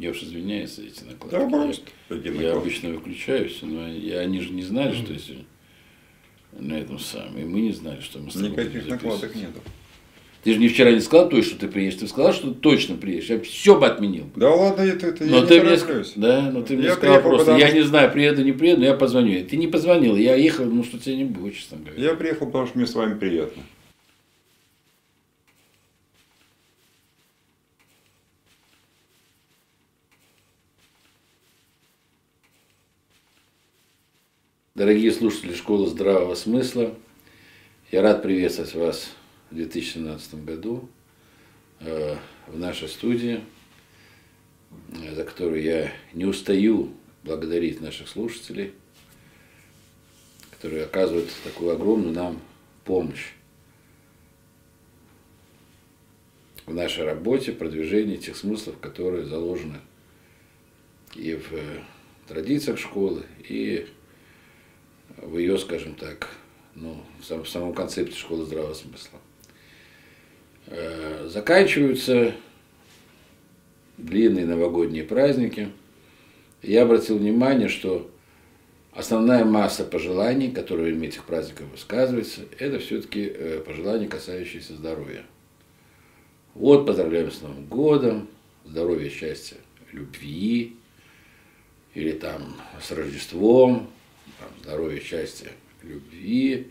Я уж извиняюсь за эти накладки. Да, просто. Я, я обычно выключаюсь, но и они же не знали, что если на этом самом. И мы не знали, что мы с тобой Никаких накладок нету. Ты же не вчера не сказал точно, что ты приедешь. Ты сказал, что ты точно приедешь. Я все бы отменил. Да ладно, это, это я Но не ты мне, тороплюсь. да, но ты мне Я сказал приехал, просто, потому я не знаю, приеду, не приеду, но я позвоню. Ты не позвонил, я ехал, ну что тебя не будет, честно говоря. Я приехал, потому что мне с вами приятно. Дорогие слушатели школы здравого смысла, я рад приветствовать вас в 2017 году э, в нашей студии, э, за которую я не устаю благодарить наших слушателей, которые оказывают такую огромную нам помощь в нашей работе, продвижении тех смыслов, которые заложены и в э, традициях школы, и в ее, скажем так, ну, в сам- в самом концепте школы здравого смысла. Э, Заканчиваются длинные новогодние праздники. Я обратил внимание, что основная масса пожеланий, которые в этих праздниках высказывается, это все-таки пожелания, касающиеся здоровья. Вот поздравляем с Новым годом, здоровья, счастья, любви, или там с Рождеством, там, здоровья, счастья, любви.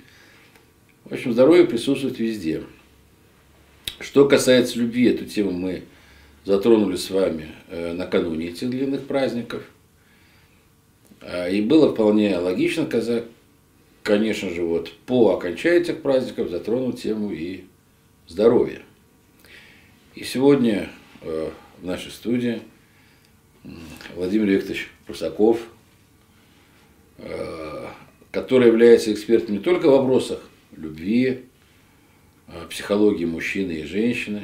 В общем, здоровье присутствует везде. Что касается любви, эту тему мы затронули с вами э, накануне этих длинных праздников. А, И было вполне логично, каза- конечно же, вот по окончании этих праздников затронуть тему и здоровья. И сегодня э, в нашей студии Владимир Викторович Прусаков, который является экспертом не только в вопросах любви, э, психологии мужчины и женщины,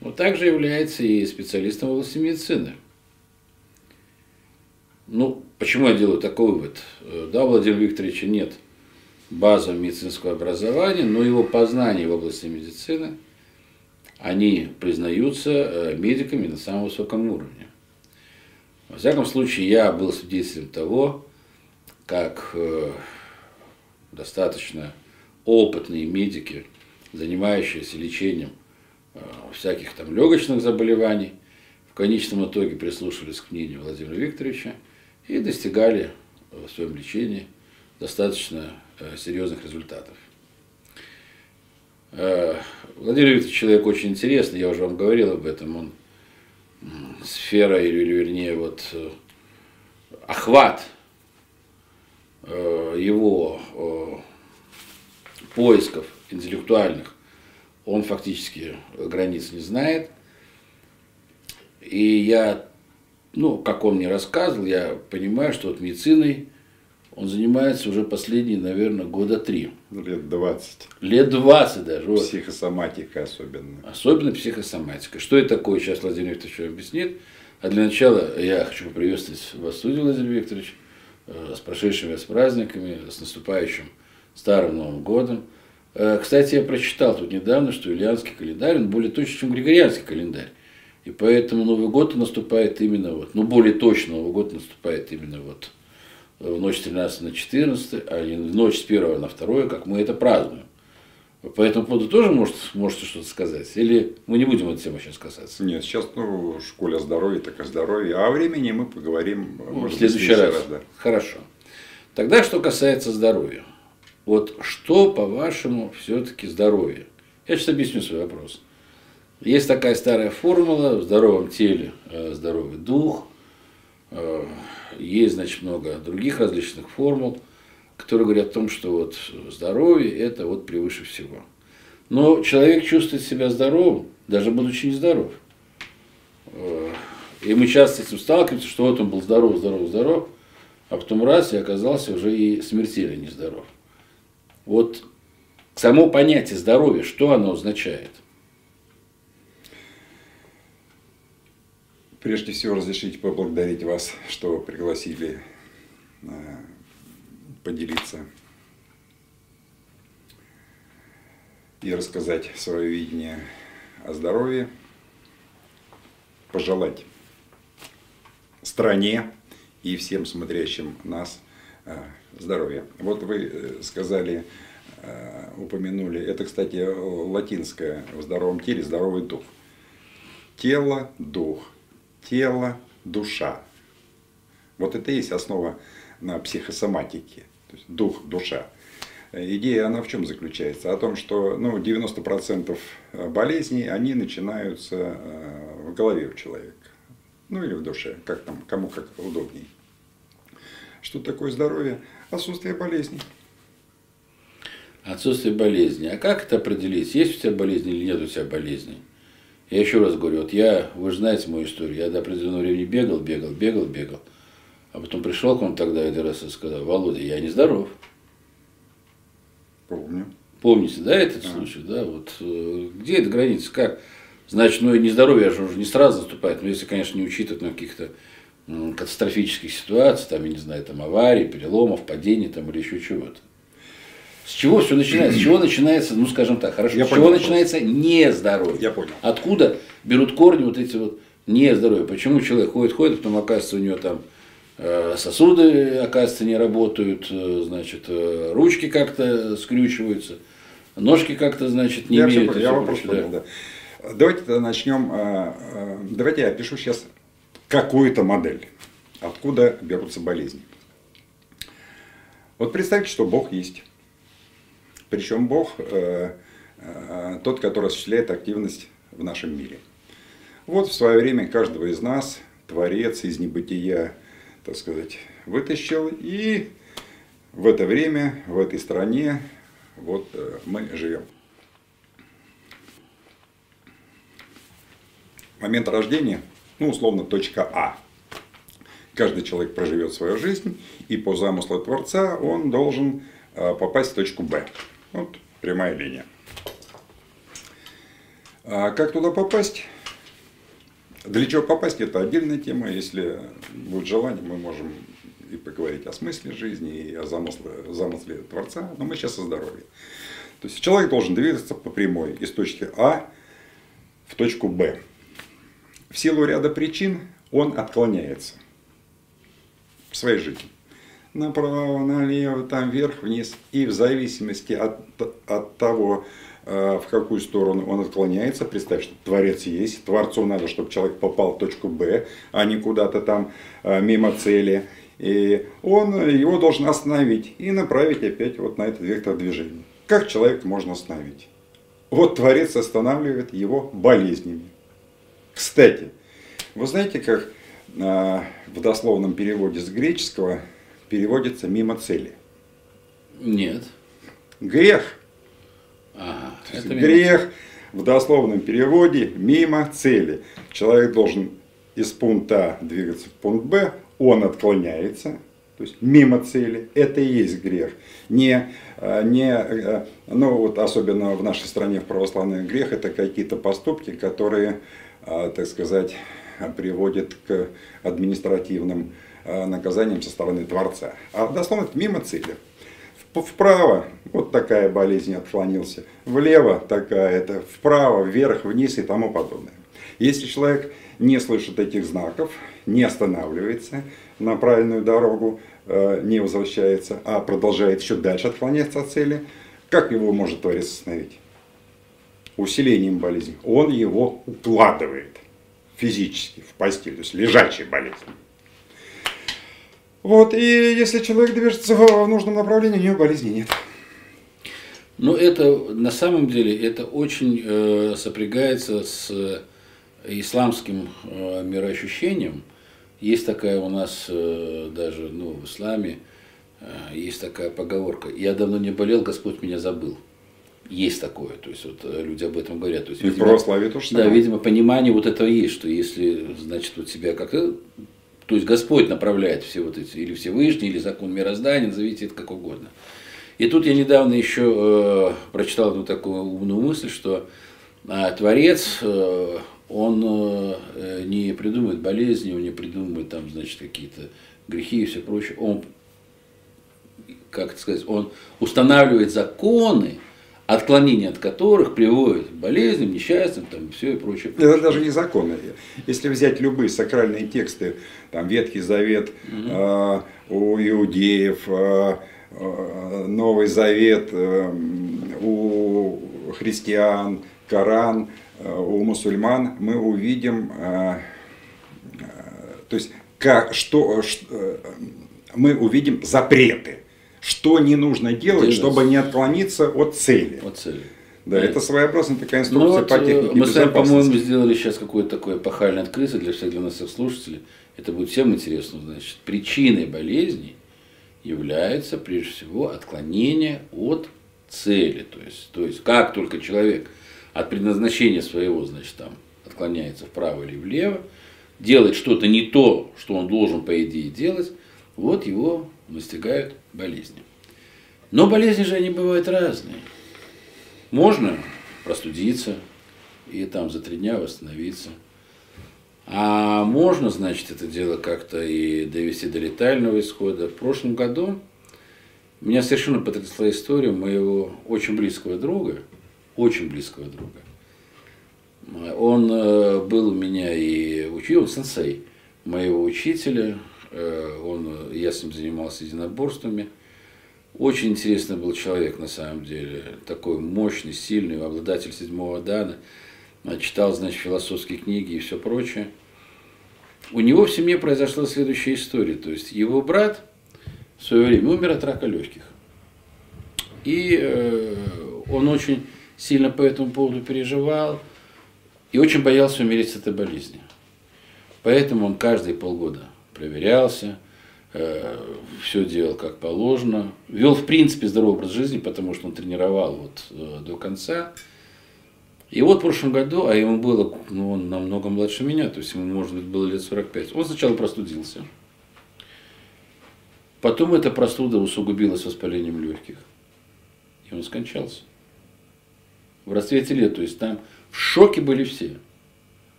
но также является и специалистом в области медицины. Ну, почему я делаю такой вывод? Э, Да, Владимира Викторовича нет базового медицинского образования, но его познания в области медицины, они признаются э, медиками на самом высоком уровне. Во всяком случае, я был свидетелем того, как э, достаточно опытные медики, занимающиеся лечением э, всяких там легочных заболеваний, в конечном итоге прислушивались к мнению Владимира Викторовича и достигали э, в своем лечении достаточно серьезных результатов. Владимир Викторович человек очень интересный, я уже вам говорил об этом, он сфера, или вернее, вот охват его э, поисков интеллектуальных, он фактически границ не знает. И я, ну, как он мне рассказывал, я понимаю, что вот медициной он занимается уже последние, наверное, года три. Лет 20. Лет 20 даже. вот. Психосоматика особенно. Особенно психосоматика. Что это такое, сейчас Владимир Викторович объяснит. А для начала я хочу поприветствовать вас Владимир Викторович, э, с прошедшими вас праздниками, с наступающим Старым Новым годом. Э, Кстати, я прочитал тут недавно, что Ильянский календарь, он более точен, чем Григорианский календарь. И поэтому Новый год наступает именно вот, ну более точно Новый год наступает именно вот э, в ночь с 13 на 14, а не в ночь с 1 на 2, как мы это празднуем. По этому поводу тоже может, можете что-то сказать? Или мы не будем этой темы сейчас касаться? Нет, сейчас, ну, в школе о здоровье, так о здоровье. А о времени мы поговорим Ну, может в следующий раз. да. Хорошо. Тогда, что касается здоровья. Вот что, по-вашему, все-таки здоровье? Я сейчас объясню свой вопрос. Есть такая старая формула в здоровом теле, э, здоровый дух. Э, Есть, значит, много других различных формул, которые говорят о том, что вот здоровье – это вот превыше всего. Но человек чувствует себя здоровым, даже будучи нездоров. Э, И мы часто с этим сталкиваемся, что вот он был здоров, здоров, здоров, а потом раз и оказался уже и смертельно нездоров. Вот само понятие здоровья, что оно означает? Прежде всего, разрешите поблагодарить вас, что пригласили э, поделиться и рассказать свое видение о здоровье, пожелать стране и всем смотрящим нас э, здоровья. Вот вы э, сказали, э, упомянули, это, кстати, латинское в здоровом теле, здоровый дух. Тело, дух, тело, душа. Вот это и есть основа на психосоматике, то есть дух, душа. Идея, она в чем заключается? О том, что ну, 90% болезней, они начинаются в голове у человека. Ну или в душе, как там, кому как удобней. Что такое здоровье? Отсутствие болезней. Отсутствие болезни. А как это определить? Есть у тебя болезнь или нет у тебя болезни? Я еще раз говорю, вот я, вы же знаете мою историю, я до определенного времени бегал, бегал, бегал, бегал. А потом пришел к вам тогда один раз и сказал, Володя, я не здоров. Помню. Помните, да, этот а. случай, да? Вот э, где эта граница? Как? Значит, ну и нездоровье же уже не сразу наступает, но если, конечно, не учитывать на каких-то катастрофических ситуаций, там, я не знаю, там аварий, переломов, падений там, или еще чего-то. С чего все начинается? С чего начинается, ну скажем так, хорошо, Я с понял, чего начинается нездоровье? Я понял. Откуда берут корни вот эти вот нездоровья? Почему человек ходит, ходит, потом оказывается у него там сосуды, оказывается, не работают, э, значит, э, ручки как-то скрючиваются, ножки как-то, значит, не я имеют. Все, я вопрос понял, да. Давайте начнем. Давайте я опишу сейчас какую-то модель. Откуда берутся болезни? Вот представьте, что Бог есть. Причем Бог э, э, тот, который осуществляет активность в нашем мире. Вот в свое время каждого из нас Творец из небытия, так сказать, вытащил. И в это время, в этой стране, вот э, мы живем. Момент рождения – ну, условно, точка А. Каждый человек проживет свою жизнь, и по замыслу Творца он должен э, попасть в точку Б. Вот прямая линия. А как туда попасть? Для чего попасть, это отдельная тема. Если будет желание, мы можем и поговорить о смысле жизни, и о замысле, замысле Творца, но мы сейчас о здоровье. То есть человек должен двигаться по прямой из точки А в точку Б в силу ряда причин он отклоняется в своей жизни. Направо, налево, там вверх, вниз. И в зависимости от, от того, в какую сторону он отклоняется, представь, что Творец есть, Творцу надо, чтобы человек попал в точку Б, а не куда-то там э, мимо цели. И он его должен остановить и направить опять вот на этот вектор движения. Как человека можно остановить? Вот Творец останавливает его болезнями. Кстати, вы знаете, как а, в дословном переводе с греческого переводится мимо цели? Нет. Грех. Ага, это грех в дословном переводе мимо цели. Человек должен из пункта А двигаться в пункт Б, он отклоняется, то есть мимо цели, это и есть грех. Не, а, не, а, ну вот особенно в нашей стране в православный грех, это какие-то поступки, которые а, так сказать, приводит к административным наказаниям со стороны Творца. А дословно это мимо цели. Вправо вот такая болезнь отклонился, влево такая-то, вправо, вверх, вниз и тому подобное. Если человек не слышит этих знаков, не останавливается на правильную дорогу, а, не возвращается, а продолжает еще дальше отклоняться от цели, как его может Творец остановить? усилением болезни, он его укладывает физически в постель, то есть лежачая болезнь. Вот, и если человек движется в нужном направлении, у него болезни нет. Ну, это на самом деле это очень э, сопрягается с э, исламским э, мироощущением. Есть такая у нас э, даже ну, в исламе, э, есть такая поговорка «Я давно не болел, Господь меня забыл». Есть такое, то есть вот э, люди об этом говорят. То есть, и видимо, в православии тоже Да, видимо, понимание вот этого есть, что если, значит, вот себя как-то, то есть Господь направляет все вот эти, или Всевышний, или закон мироздания, назовите это как угодно. И тут я недавно еще э, прочитал одну такую умную мысль, что э, Творец, э, он э, не придумывает болезни, он не придумывает там, значит, какие-то грехи и все прочее. Он, как это сказать, он устанавливает законы, отклонение от которых приводит к болезням, несчастьям, там, все и прочее. Это даже не законно. Если взять любые сакральные тексты, там Ветхий Завет угу. э, у иудеев, э, Новый Завет э, у христиан, Коран э, у мусульман, мы увидим, э, э, то есть как, что, что, мы увидим запреты что не нужно делать, Делать. чтобы не отклониться от цели. От цели. Да, да, это своеобразная такая инструкция ну, вот по технике Мы с вами, по-моему, сделали сейчас какое-то такое эпохальное открытие для всех, для наших слушателей. Это будет всем интересно. Значит, причиной болезни является, прежде всего, отклонение от цели. То есть, то есть как только человек от предназначения своего, значит, там, отклоняется вправо или влево, делает что-то не то, что он должен, по идее, делать, вот его настигают болезни. Но болезни же они бывают разные. Можно простудиться и там за три дня восстановиться. А можно, значит, это дело как-то и довести до летального исхода. В прошлом году меня совершенно потрясла история моего очень близкого друга, очень близкого друга. Он э, был у меня и учил, сенсей моего учителя, он, я с ним занимался единоборствами. Очень интересный был человек на самом деле, такой мощный, сильный, обладатель седьмого дана. Читал, значит, философские книги и все прочее. У него в семье произошла следующая история. То есть его брат в свое время умер от рака легких. И э, он очень сильно по этому поводу переживал и очень боялся умереть с этой болезни. Поэтому он каждые полгода проверялся, э, все делал как положено, вел в принципе здоровый образ жизни, потому что он тренировал вот э, до конца. И вот в прошлом году, а ему было, ну, он намного младше меня, то есть ему, может быть, было лет 45, он сначала простудился. Потом эта простуда усугубилась воспалением легких. И он скончался. В расцвете лет, то есть там в шоке были все.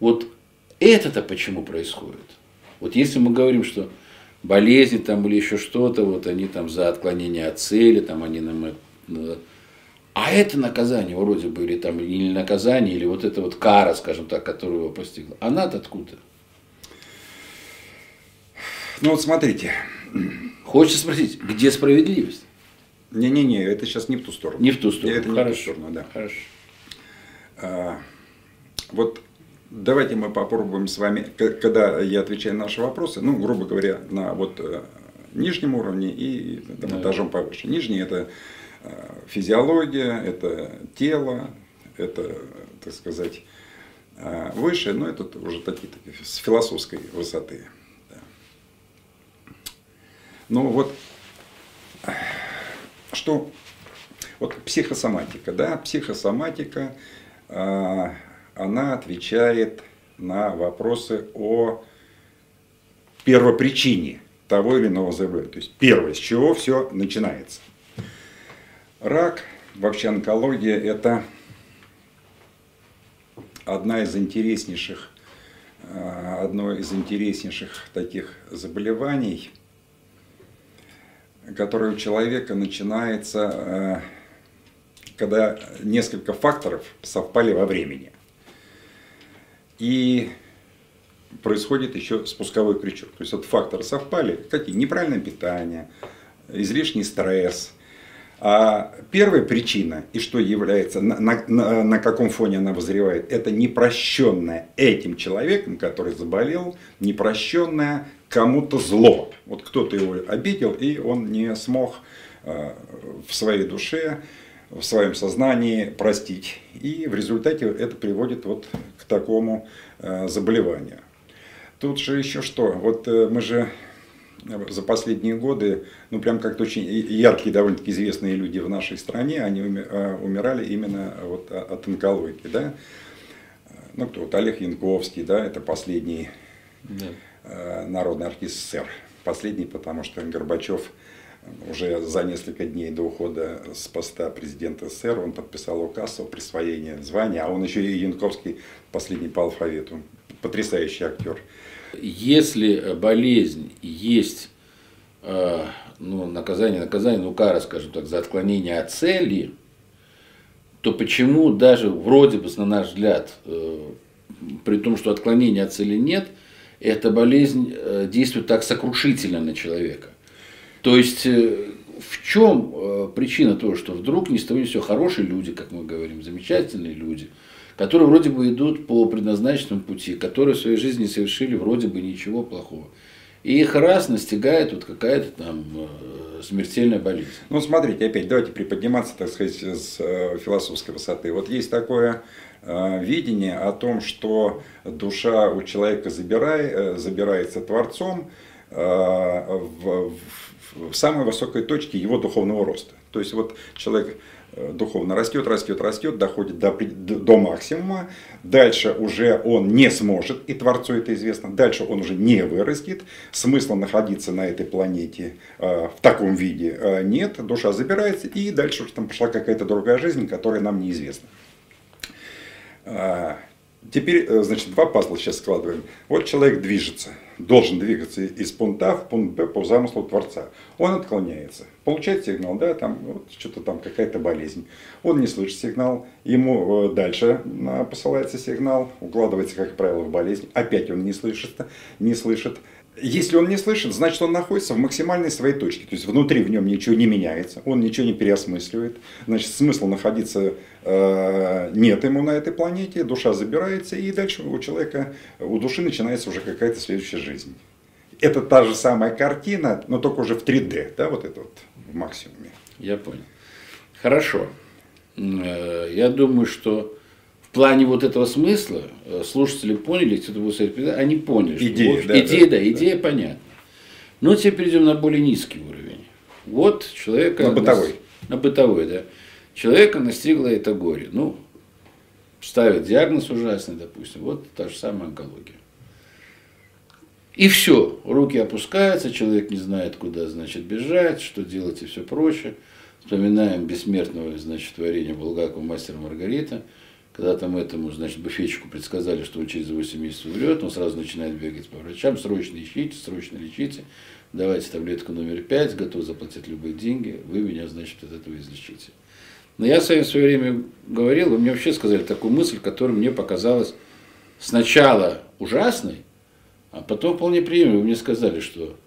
Вот это-то почему происходит? Вот если мы говорим, что болезни там или еще что-то, вот они там за отклонение от цели, там они нам а это наказание вроде бы, или там или наказание, или вот это вот кара, скажем так, которая его постигла. Она-то откуда? Ну вот смотрите. Хочется спросить, где справедливость? Не-не-не, это сейчас не в ту сторону. Не в ту сторону. Это Хорошо. не в ту сторону, да. Хорошо. А, вот Давайте мы попробуем с вами, когда я отвечаю на наши вопросы, ну, грубо говоря, на вот э, нижнем уровне и там, да. этажом повыше. Нижний это э, физиология, это тело, это, так сказать, э, выше, но это уже такие, такие с философской высоты. Да. Ну вот, что, вот психосоматика, да, психосоматика, она отвечает на вопросы о первопричине того или иного заболевания. То есть первое, с чего все начинается. Рак, вообще онкология, это одна из интереснейших, э, одно из интереснейших таких заболеваний, которое у человека начинается, э, когда несколько факторов совпали во времени. И происходит еще спусковой крючок. То есть вот факторы совпали. Какие? Неправильное питание, излишний стресс. А первая причина, и что является, на, на, на каком фоне она возревает, это непрощенное этим человеком, который заболел, непрощенное кому-то зло. Вот кто-то его обидел, и он не смог э, в своей душе в своем сознании простить. И в результате это приводит вот к такому э, заболеванию. Тут же еще что? Вот э, мы же за последние годы, ну прям как-то очень яркие, довольно-таки известные люди в нашей стране, они э, умирали именно вот от онкологии, да. Ну кто, вот Олег Янковский, да, это последний да. народный артист СССР. Последний, потому что Горбачев уже за несколько дней до ухода с поста президента СССР он подписал указ о присвоении звания, а он еще и Янковский последний по алфавиту. Потрясающий актер. Если болезнь есть э, ну, наказание, наказание, ну кара, скажем так, за отклонение от цели, то почему даже вроде бы, на наш взгляд, при том, что отклонения от цели нет, эта болезнь действует так сокрушительно на человека? То есть в чем причина того, что вдруг ни с все хорошие люди, как мы говорим, замечательные люди – которые вроде бы идут по предназначенному пути, которые в своей жизни совершили вроде бы ничего плохого. И их раз настигает вот какая-то там э, смертельная болезнь. Ну, смотрите, опять давайте приподниматься, так сказать, с э, философской высоты. Вот есть такое э, видение о том, что душа у человека забирай, забирается Творцом в, в самой высокой точке его духовного роста. То есть вот человек Э, духовно растет, растет, растет, доходит до, до максимума. Дальше уже он не сможет, и Творцу это известно, дальше он уже не вырастет. Смысла находиться на этой планете э, в таком виде э, нет, душа забирается, и дальше уже там пошла какая-то другая жизнь, которая нам неизвестна. Э, Теперь, значит, два пазла сейчас складываем. Вот человек движется, должен двигаться из пункта А в пункт Б по замыслу Творца. Он отклоняется, получает сигнал, да, там вот, что-то там какая-то болезнь. Он не слышит сигнал, ему э, дальше э, посылается сигнал, укладывается, как правило, в болезнь. Опять он не слышит, не слышит. Если он не слышит, значит он находится в максимальной своей точке. То есть внутри в нем ничего не меняется, он ничего не переосмысливает. Значит, смысла находиться э, нет ему на этой планете, душа забирается, и дальше у человека, у души начинается уже какая-то следующая жизнь. Это та же самая картина, но только уже в 3D, да, вот это вот в максимуме. Я понял. Хорошо. Э, я думаю, что в плане вот этого смысла э, слушатели поняли, кто-то будет сказать, они поняли. Идея, вот, да, идея, да, да, идея да. понятна. Но теперь перейдем на более низкий уровень. Вот человека... На бытовой. На бытовой, да. Человека настигло это горе. Ну, ставят диагноз ужасный, допустим. Вот та же самая онкология. И все, руки опускаются, человек не знает, куда, значит, бежать, что делать и все прочее. Вспоминаем бессмертного, значит, творения Булгакова «Мастера Маргарита», когда там этому, значит, буфетчику предсказали, что он через 8 месяцев умрет, он сразу начинает бегать по врачам, срочно ищите, срочно лечите, давайте таблетку номер 5, готов заплатить любые деньги, вы меня, значит, от этого излечите. Но я с вами в свое время говорил, вы мне вообще сказали такую мысль, которая мне показалась сначала ужасной, а потом вполне приемлемой. Вы мне сказали, что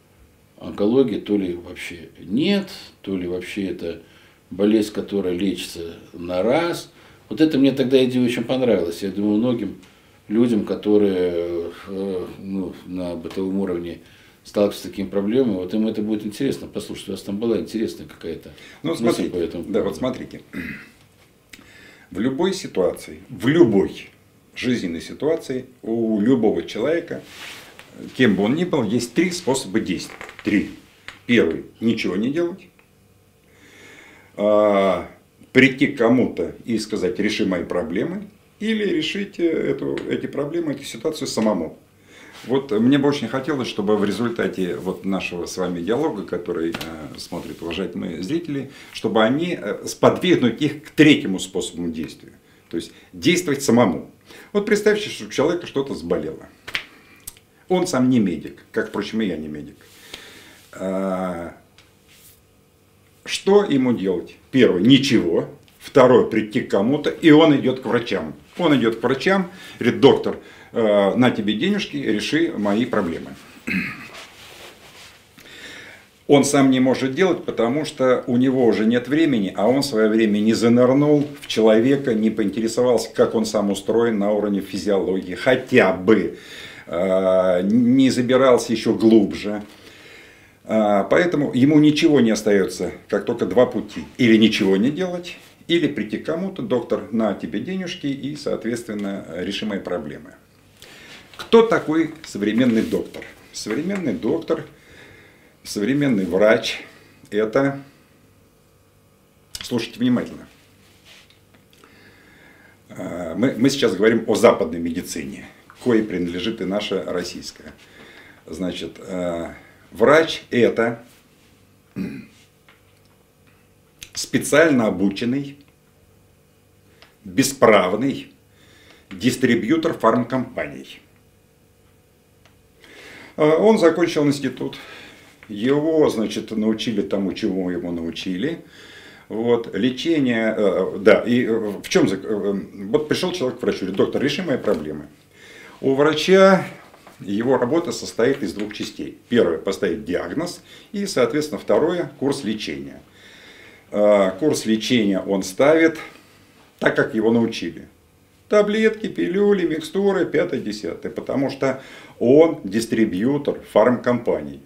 онкологии то ли вообще нет, то ли вообще это болезнь, которая лечится на раз – вот это мне тогда идея очень понравилась. Я думаю, многим людям, которые э, ну, на бытовом уровне сталкиваются с такими проблемами, вот им это будет интересно послушать. У вас там была интересная какая-то ну, смотрите, по этому Да, вот смотрите. В любой ситуации, в любой жизненной ситуации у любого человека, кем бы он ни был, есть три способа действия. Три. Первый – ничего не делать. А, прийти к кому-то и сказать, реши мои проблемы, или решить эту, эти проблемы, эту ситуацию самому. Вот мне бы очень хотелось, чтобы в результате вот нашего с вами диалога, который э, смотрят уважаемые зрители, чтобы они э, сподвигнуть их к третьему способу действия. То есть действовать самому. Вот представьте, что у человека что-то заболело. Он сам не медик, как, впрочем, и я не медик. Что ему делать? Первое, ничего. Второе, прийти к кому-то, и он идет к врачам. Он идет к врачам, говорит, доктор, э, на тебе денежки, реши мои проблемы. Он сам не может делать, потому что у него уже нет времени, а он в свое время не занырнул в человека, не поинтересовался, как он сам устроен на уровне физиологии, хотя бы э, не забирался еще глубже. А, поэтому ему ничего не остается, как только два пути. Или ничего не делать, или прийти к кому-то, доктор, на тебе денежки и, соответственно, реши мои проблемы. Кто такой современный доктор? Современный доктор, современный врач – это, слушайте внимательно, а, мы, мы сейчас говорим о западной медицине, кое принадлежит и наша российская. Значит, а, Врач – это специально обученный, бесправный дистрибьютор фармкомпаний. А, он закончил институт. Его, значит, научили тому, чему ему научили. Вот, лечение, э, да, и э, в чем, вот пришел человек к врачу, говорит, доктор, реши мои проблемы. У врача его работа состоит из двух частей. Первое – поставить диагноз, и, соответственно, второе – курс лечения. Курс лечения он ставит так, как его научили. Таблетки, пилюли, микстуры, пятое, десятое. Потому что он дистрибьютор фармкомпаний.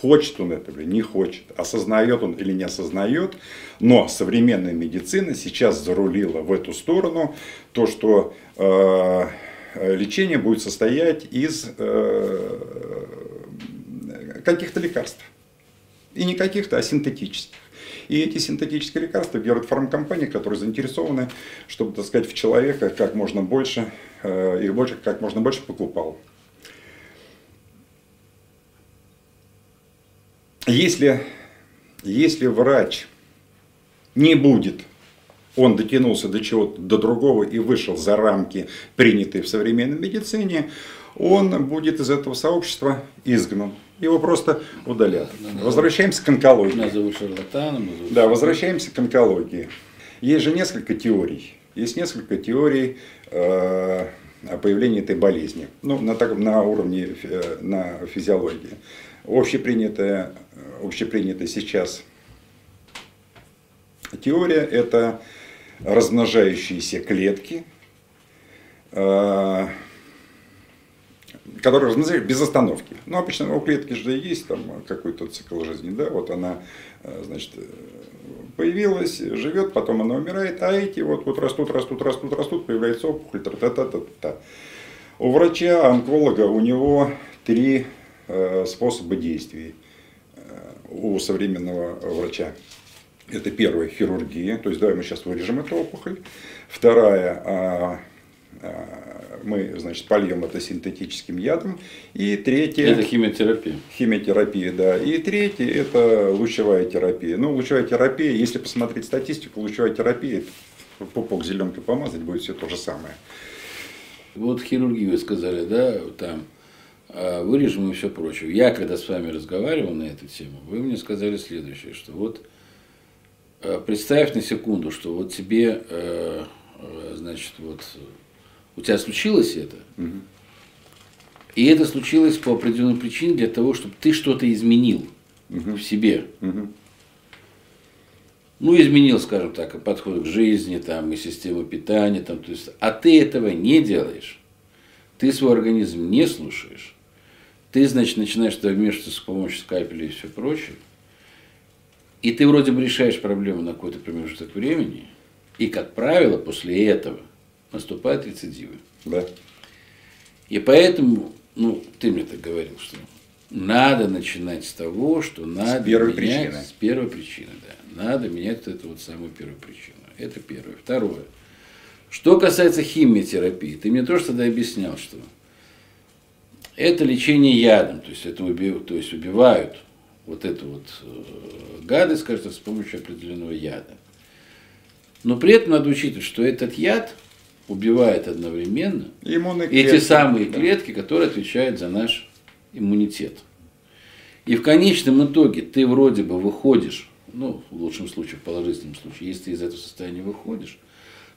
Хочет он этого или не хочет, осознает он или не осознает, но современная медицина сейчас зарулила в эту сторону, то, что э, лечение будет состоять из э, каких-то лекарств. И не каких-то, а синтетических. И эти синтетические лекарства делают фармкомпании, которые заинтересованы, чтобы, так сказать, в человека как можно больше, э, их больше, как можно больше покупал. Если, если врач не будет, он дотянулся до чего-то, до другого и вышел за рамки, принятые в современной медицине, он будет из этого сообщества изгнан. Его просто удалят. Возвращаемся к онкологии. Назовут шарлатаном. Да, возвращаемся к онкологии. Есть же несколько теорий. Есть несколько теорий э, о появлении этой болезни. Ну, на, так, на уровне э, на физиологии общепринятая, общепринятая сейчас теория – это размножающиеся клетки, э, которые размножаются без остановки. Ну, обычно у клетки же есть там какой-то цикл жизни, да, вот она, э, значит, появилась, живет, потом она умирает, а эти вот, вот растут, растут, растут, растут, появляется опухоль, та-та-та-та-та. У врача, онколога, у него три Э, способы действий у современного врача. Это первая хирургия, то есть давай мы сейчас вырежем эту опухоль. Вторая, а, а, мы, значит, польем это синтетическим ядом. И третья... Это химиотерапия. Химиотерапия, да. И третья, это лучевая терапия. Ну, лучевая терапия, если посмотреть статистику, лучевая терапия, пупок зеленкой помазать, будет все то же самое. Вот хирургию вы сказали, да, там а, вырежем и все прочее. Я, когда с вами разговаривал на эту тему, вы мне сказали следующее, что вот представь на секунду, что вот тебе, а, значит, вот у тебя случилось это, угу. и это случилось по определенной причине для того, чтобы ты что-то изменил угу. в себе. Угу. Ну, изменил, скажем так, подход к жизни, там, и систему питания, там, то есть, а ты этого не делаешь, ты свой организм не слушаешь, ты, значит, начинаешь вмешиваться с помощью скальпеля и все прочее, и ты вроде бы решаешь проблему на какой-то промежуток времени, и, как правило, после этого наступают рецидивы. Да. И поэтому, ну, ты мне так говорил, что надо начинать с того, что надо с первой менять, причины. С первой причины, да. Надо менять эту вот самую первую причину. Это первое. Второе. Что касается химиотерапии, ты мне тоже тогда объяснял, что это лечение ядом, то есть, это убив, то есть убивают вот эту вот э, гадость, кажется, с помощью определенного яда. Но при этом надо учитывать, что этот яд убивает одновременно эти самые да. клетки, которые отвечают за наш иммунитет. И в конечном итоге ты вроде бы выходишь, ну, в лучшем случае, в положительном случае, если ты из этого состояния выходишь,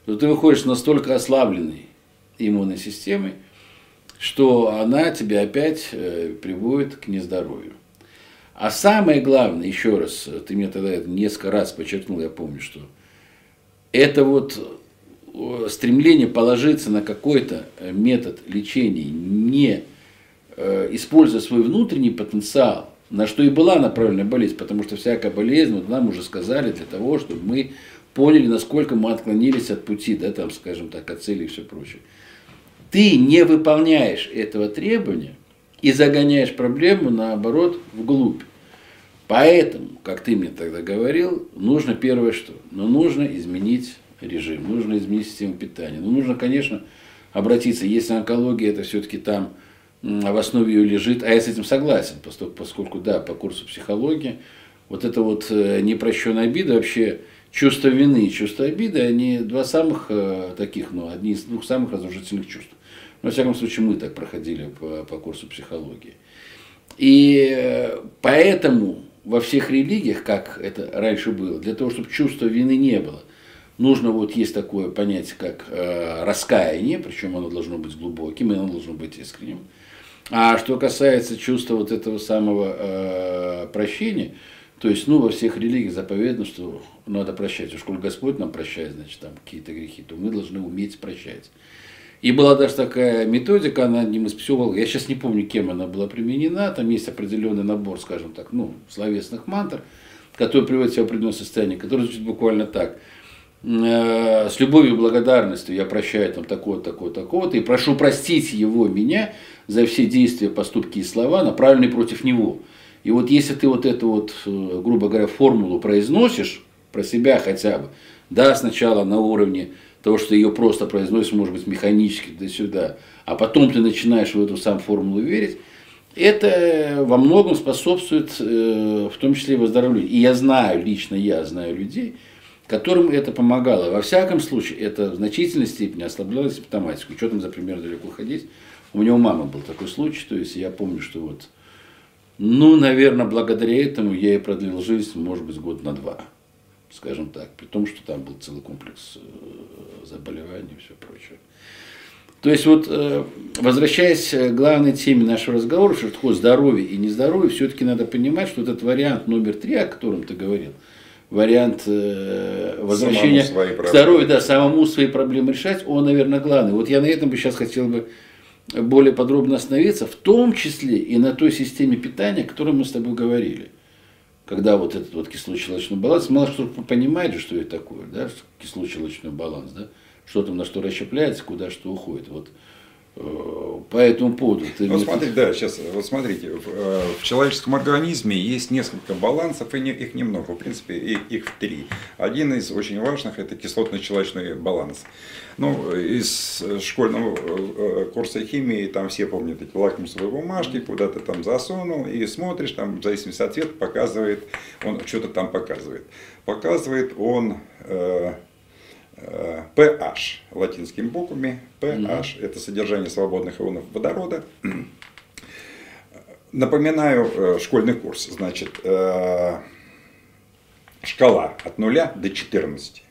то ты выходишь настолько ослабленной иммунной системой, что она тебя опять э, приводит к нездоровью. А самое главное, еще раз, ты мне тогда это несколько раз подчеркнул, я помню, что это вот э, стремление положиться на какой-то э, метод лечения, не используя свой внутренний потенциал, на что и была направлена болезнь, потому что всякая болезнь, вот нам уже сказали, для того, чтобы мы поняли, насколько мы отклонились от пути, да, там, скажем так, от цели и все прочее ты не выполняешь этого требования и загоняешь проблему, наоборот, вглубь. Поэтому, как ты мне тогда говорил, нужно первое что? Ну, нужно изменить режим, нужно изменить систему питания. Ну, нужно, конечно, обратиться, если онкология, это все-таки там в основе ее лежит, а я с этим согласен, поскольку, поскольку да, по курсу психологии, вот это вот э, непрощенная обида вообще чувство вины и чувство обиды, они два самых э, таких, ну, одни из двух самых разрушительных чувств. Но, во всяком случае, мы так проходили по, по курсу психологии. И э, поэтому во всех религиях, как это раньше было, для того, чтобы чувства вины не было, нужно вот есть такое понятие, как э, раскаяние, причем оно должно быть глубоким, и оно должно быть искренним. А что касается чувства вот этого самого э, прощения, то есть, ну, во всех религиях заповедано, что надо прощать. Уж коль Господь нам прощает, значит, там какие-то грехи, то мы должны уметь прощать. И была даже такая методика, она одним из психологов, я сейчас не помню, кем она была применена, там есть определенный набор, скажем так, ну, словесных мантр, который приводит себя в определенное состояние, который звучит буквально так. Э, с любовью и благодарностью я прощаю там такого, такого, такого-то, и прошу простить его, меня, за все действия, поступки и слова, направленные против него. И вот если ты вот эту вот, э, грубо говоря, формулу произносишь, про себя хотя бы, да, сначала на уровне того, что ее просто произносишь, может быть, механически до сюда, а потом ты начинаешь в эту сам формулу верить, это во многом способствует, э, в том числе и выздоровлению. И я знаю, лично я знаю людей, которым это помогало. Во всяком случае, это в значительной степени ослабляло симптоматику. Что там за пример далеко ходить? У меня у мамы был такой случай, то есть я помню, что вот, ну, наверное, благодаря этому я и продлил жизнь, может быть, год на два, скажем так, при том, что там был целый комплекс э, заболеваний и все прочее. То есть вот, э, возвращаясь к главной теме нашего разговора, что такое здоровье и нездоровье, все-таки надо понимать, что этот вариант номер три, о котором ты говорил, вариант э, возвращения к здоровью, да, самому свои проблемы решать, он, наверное, главный. Вот я на этом бы сейчас хотел бы более подробно остановиться, в том числе и на той системе питания, о которой мы с тобой говорили. Когда вот этот вот кислочно-щелочной баланс, мало кто понимает же, что это такое, да, кисло-щелочной баланс, да, что там на что расщепляется, куда что уходит. Вот по этому поводу. Ты вот смотрите, да, сейчас, вот смотрите, в, э, в человеческом организме есть несколько балансов, и не, их немного, в принципе, их, их три. Один из очень важных – это кислотно-щелочной баланс. Ну, из школьного э, курса химии, там все помнят эти лакмусовые бумажки, куда ты там засунул и смотришь, там, в зависимости от цвета, показывает, он что-то там показывает. Показывает он pH латинскими буквами. pH – это содержание свободных ионов водорода. Напоминаю э, школьный курс. Значит, э, шкала от 0 до 14.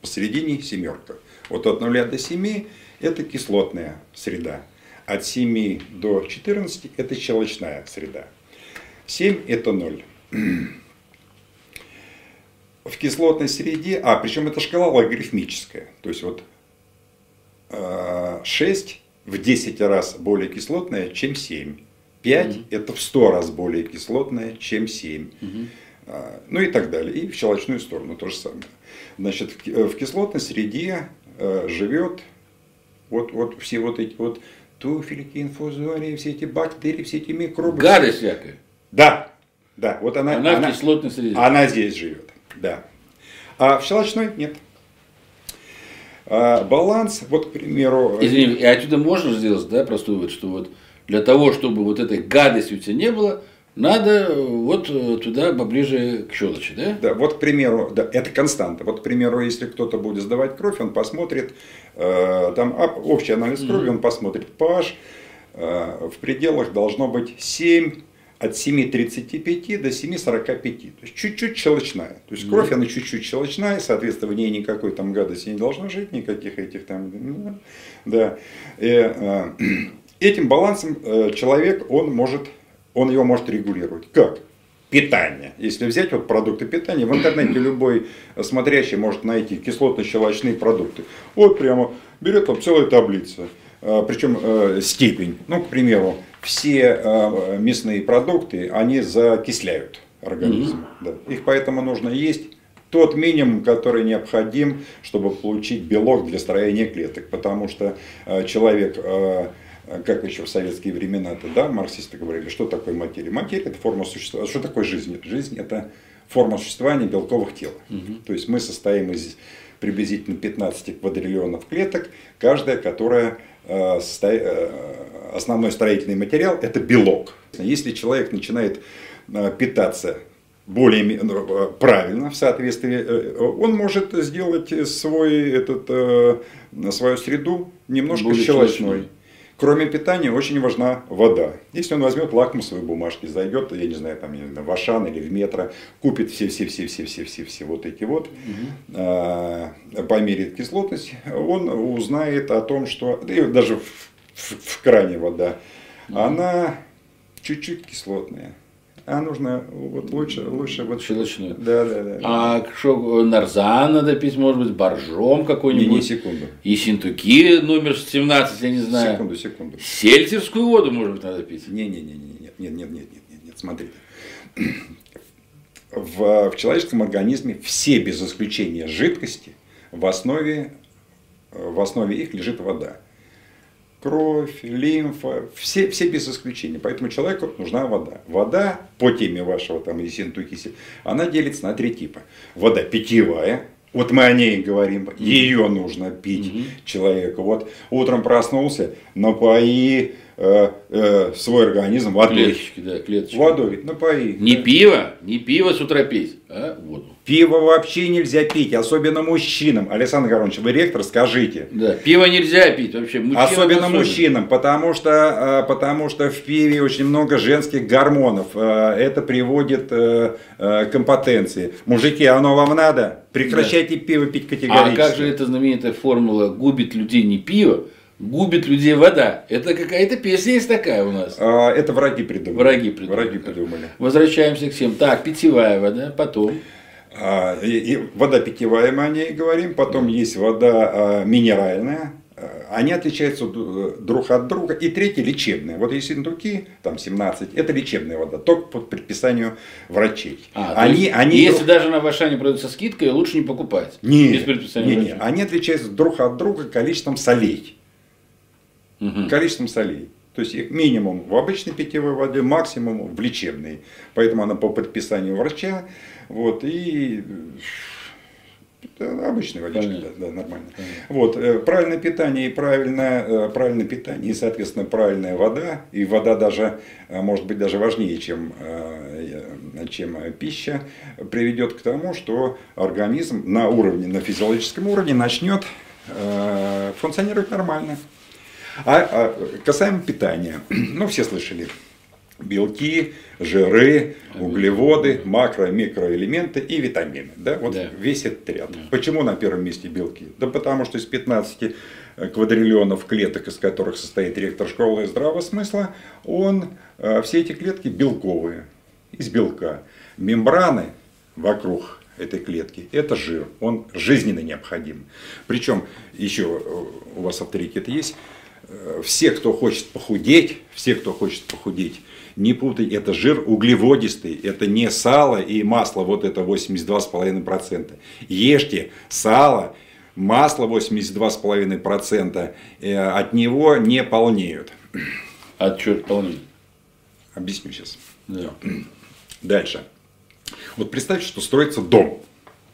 Посередине семерка. Вот от 0 до 7 – это кислотная среда. От 7 до 14 – это щелочная среда. 7 – это 0 в кислотной среде, а причем эта шкала логарифмическая, то есть вот 6 э, в 10 раз более кислотная, чем 7. 5 угу. это в 100 раз более кислотная, чем 7. Угу. Ну и так далее. И в щелочную сторону то же самое. Значит, в кислотной среде э, живет вот, вот все вот эти вот туфельки, инфузории, все эти бактерии, все эти микробы. Гадость всякая. Да, да, вот она, она, она в кислотной среде. Она здесь живет. Да. А в щелочной нет. А баланс, вот, к примеру... Извини, и отсюда можно сделать, да, простой вывод, что вот для того, чтобы вот этой гадости у тебя не было, надо вот туда поближе к щелочи, да? Да, вот, к примеру, да, это константа. Вот, к примеру, если кто-то будет сдавать кровь, он посмотрит, э, там общий анализ крови, mm-hmm. он посмотрит pH, э, в пределах должно быть 7 от 7,35 до 7,45. То есть чуть-чуть щелочная. То есть кровь, она чуть-чуть щелочная, соответственно, в ней никакой там гадости не должно жить, никаких этих там. Да. И, э, этим балансом э, человек, он может, он его может регулировать. Как? питание. Если взять вот продукты питания, в интернете любой смотрящий может найти кислотно-щелочные продукты. Вот прямо берет там целая таблица, э, причем э, степень. Ну, к примеру, все э, мясные продукты, они закисляют организм. Mm-hmm. Да. Их поэтому нужно есть тот минимум, который необходим, чтобы получить белок для строения клеток. Потому что э, человек, э, как еще в советские времена-то, да, марксисты говорили, что такое материя? Материя – это форма существования. Что такое жизнь? Жизнь – это форма существования белковых тел. Угу. То есть мы состоим из приблизительно 15 квадриллионов клеток, каждая, которая основной строительный материал – это белок. Если человек начинает э, питаться более ну, э, правильно, в соответствии, э, он может сделать свой, этот, свою среду немножко более щелочной. Кроме питания очень важна вода. Если он возьмет лакмусовые бумажки, зайдет, я не знаю, там, не знаю, в Ашан или в метро, купит все-все-все-все-все-все вот эти вот, угу. э, померит кислотность, он узнает о том, что, и даже в, в, в кране вода, угу. она чуть-чуть кислотная. А нужно вот лучше, лучше вот щелочную. Да, да, да. А что, нарзан надо пить, может быть, боржом какой-нибудь? Не, не секунду. И синтуки номер 17, я не знаю. Секунду, секунду. Сельтерскую воду, может быть, надо пить? Не, не, не, не, нет, нет, нет, нет, нет, нет, нет, смотрите. В, в человеческом организме все без исключения жидкости в основе, в основе их лежит вода кровь, лимфа, все, все без исключения. Поэтому человеку нужна вода. Вода, по теме вашего там Ессентукиси, она делится на три типа. Вода питьевая, вот мы о ней говорим, ее нужно пить mm человеку. Вот утром проснулся, напои э, э, свой организм водой. Клеточки, да, клеточки. Водой, напои. Не да. пиво, не пиво с утра пить, а воду. Пиво вообще нельзя пить, особенно мужчинам. Александр Горович, вы ректор, скажите. Да, пиво нельзя пить вообще. Мужчинам особенно, особенно мужчинам, потому что, э, потому что в пиве очень много женских гормонов. Э, это приводит э, к импотенции. Мужики, оно вам надо? Прекращайте да. пиво пить категорически. А как же эта знаменитая формула «губит людей не пиво», губит людей вода. Это какая-то песня есть такая у нас. А, это враги придумали. Враги придумали. Враги придумали. Возвращаемся к всем. Так, питьевая вода, потом. А, и, и вода питьевая, мы о ней говорим, потом есть вода а, минеральная, а, они отличаются друг от друга. И третья лечебная. Вот если индуки, там 17, это лечебная вода, только по предписанию врачей. А, они, есть, они если друг... даже на Вашане продаются скидкой, лучше не покупать. Нет, без предписания не, не, они отличаются друг от друга количеством солей. Угу. Количеством солей. То есть их минимум в обычной питьевой воде, максимум в лечебной. Поэтому она по предписанию врача вот, и обычная водичка, да, да, нормально. Понятно. Вот, э, правильное питание и правильное, э, правильное питание, и, соответственно, правильная вода, и вода даже, э, может быть, даже важнее, чем, чем пища, приведет к тому, что организм на уровне, на физиологическом уровне начнет функционировать нормально. А, а касаемо питания, ну все слышали, белки, жиры, углеводы, макро- микроэлементы и витамины. Да? Вот да. весь этот ряд. Да. Почему на первом месте белки? Да потому что из 15 э, квадриллионов клеток, из которых состоит ректор школы здравого смысла, он, э, все эти клетки белковые, из белка. Мембраны вокруг этой клетки, это жир, он жизненно необходим. Причем, еще э, у вас авторитет есть, все, кто хочет похудеть, все, кто хочет похудеть, не путай, это жир углеводистый, это не сало и масло, вот это 82,5%. Ешьте сало, масло 82,5%, э, от него не полнеют. А что это полнеет? Объясню сейчас. Да. Дальше. Вот представьте, что строится дом.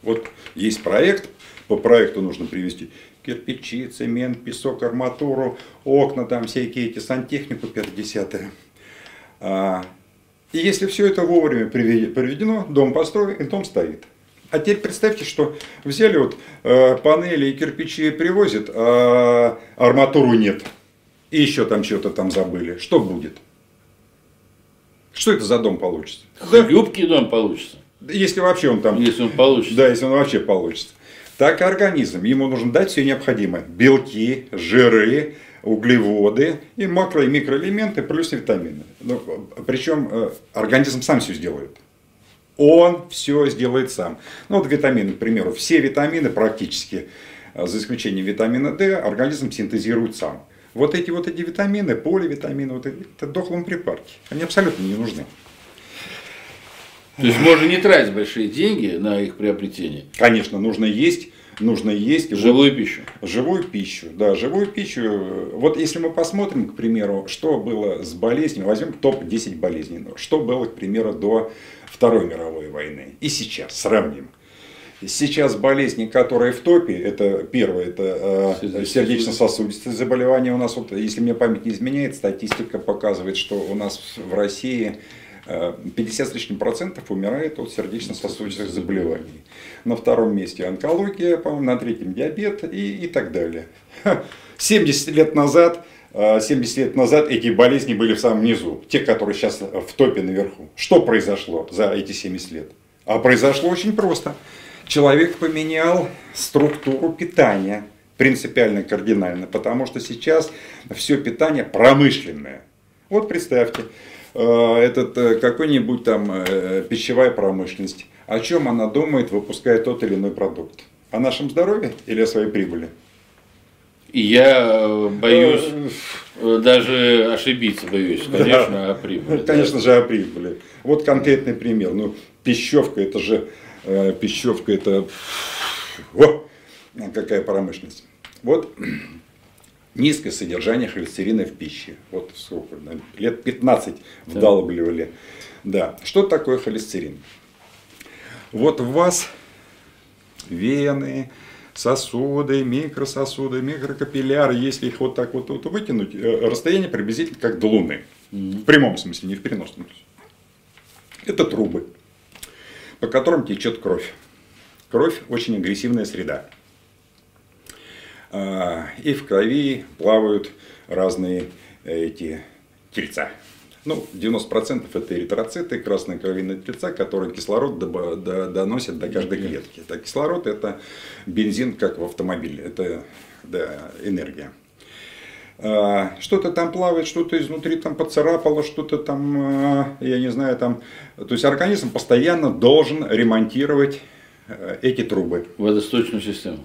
Вот есть проект, по проекту нужно привести кирпичи, цемент, песок, арматуру, окна, там всякие эти сантехнику 50 -е. А, и если все это вовремя приведено, дом построен, и дом стоит. А теперь представьте, что взяли вот э, панели и кирпичи привозят, а арматуру нет. И еще там что-то там забыли. Что будет? Что это за дом получится? Хлюпкий дом получится. Если вообще он там... Если он получится. Да, если он вообще получится. Так и организм. Ему нужно дать все необходимое. Белки, жиры, углеводы и макро- и микроэлементы плюс витамины. Ну, причем э, организм сам все сделает. Он все сделает сам. Ну вот витамины, к примеру, все витамины практически, э, за исключением витамина D, организм синтезирует сам. Вот эти вот эти витамины, поливитамины, вот эти, это дохлым припарки. Они абсолютно не нужны. То есть можно не тратить большие деньги на их приобретение? Конечно, нужно есть нужно есть. Живую вот, пищу. Живую пищу, да, живую пищу. Вот если мы посмотрим, к примеру, что было с болезнями, возьмем топ-10 болезней, что было, к примеру, до Второй мировой войны и сейчас сравним. Сейчас болезни, которые в топе, это первое, это э, сердечно-сосудистые заболевания. У нас, вот, если мне память не изменяет, статистика показывает, что у нас в России 50 с лишним процентов умирает от сердечно-сосудистых заболеваний. На втором месте онкология, по-моему, на третьем диабет и, и так далее. 70 лет назад 70 лет назад эти болезни были в самом низу, те, которые сейчас в топе наверху. Что произошло за эти 70 лет? А произошло очень просто. Человек поменял структуру питания принципиально, кардинально, потому что сейчас все питание промышленное. Вот представьте, этот э, какой-нибудь там э, пищевая промышленность, о чем она думает, выпуская тот или иной продукт? О нашем здоровье или о своей прибыли? И я боюсь даже ошибиться, боюсь, конечно, да. о прибыли. Конечно да. же, о прибыли. Вот конкретный пример. Ну, пищевка, это же, пищевка, это, о, какая промышленность. Вот низкое содержание холестерина в пище. Вот сколько, лет 15 вдалбливали. Да. Что такое холестерин? Вот в вас вены, сосуды, микрососуды, микрокапилляры, если их вот так вот, вот вытянуть, э, расстояние приблизительно как до Луны. В прямом смысле, не в переносном. Это трубы, по которым течет кровь. Кровь очень агрессивная среда. А, и в крови плавают разные эти тельца. Ну, 90% это эритроциты, красные кровяные тельца, которые кислород доносят до каждой клетки. Так, кислород это бензин, как в автомобиле, это да, энергия. А, что-то там плавает, что-то изнутри там поцарапало, что-то там, а, я не знаю, там. То есть организм постоянно должен ремонтировать э, эти трубы. Водосточную систему.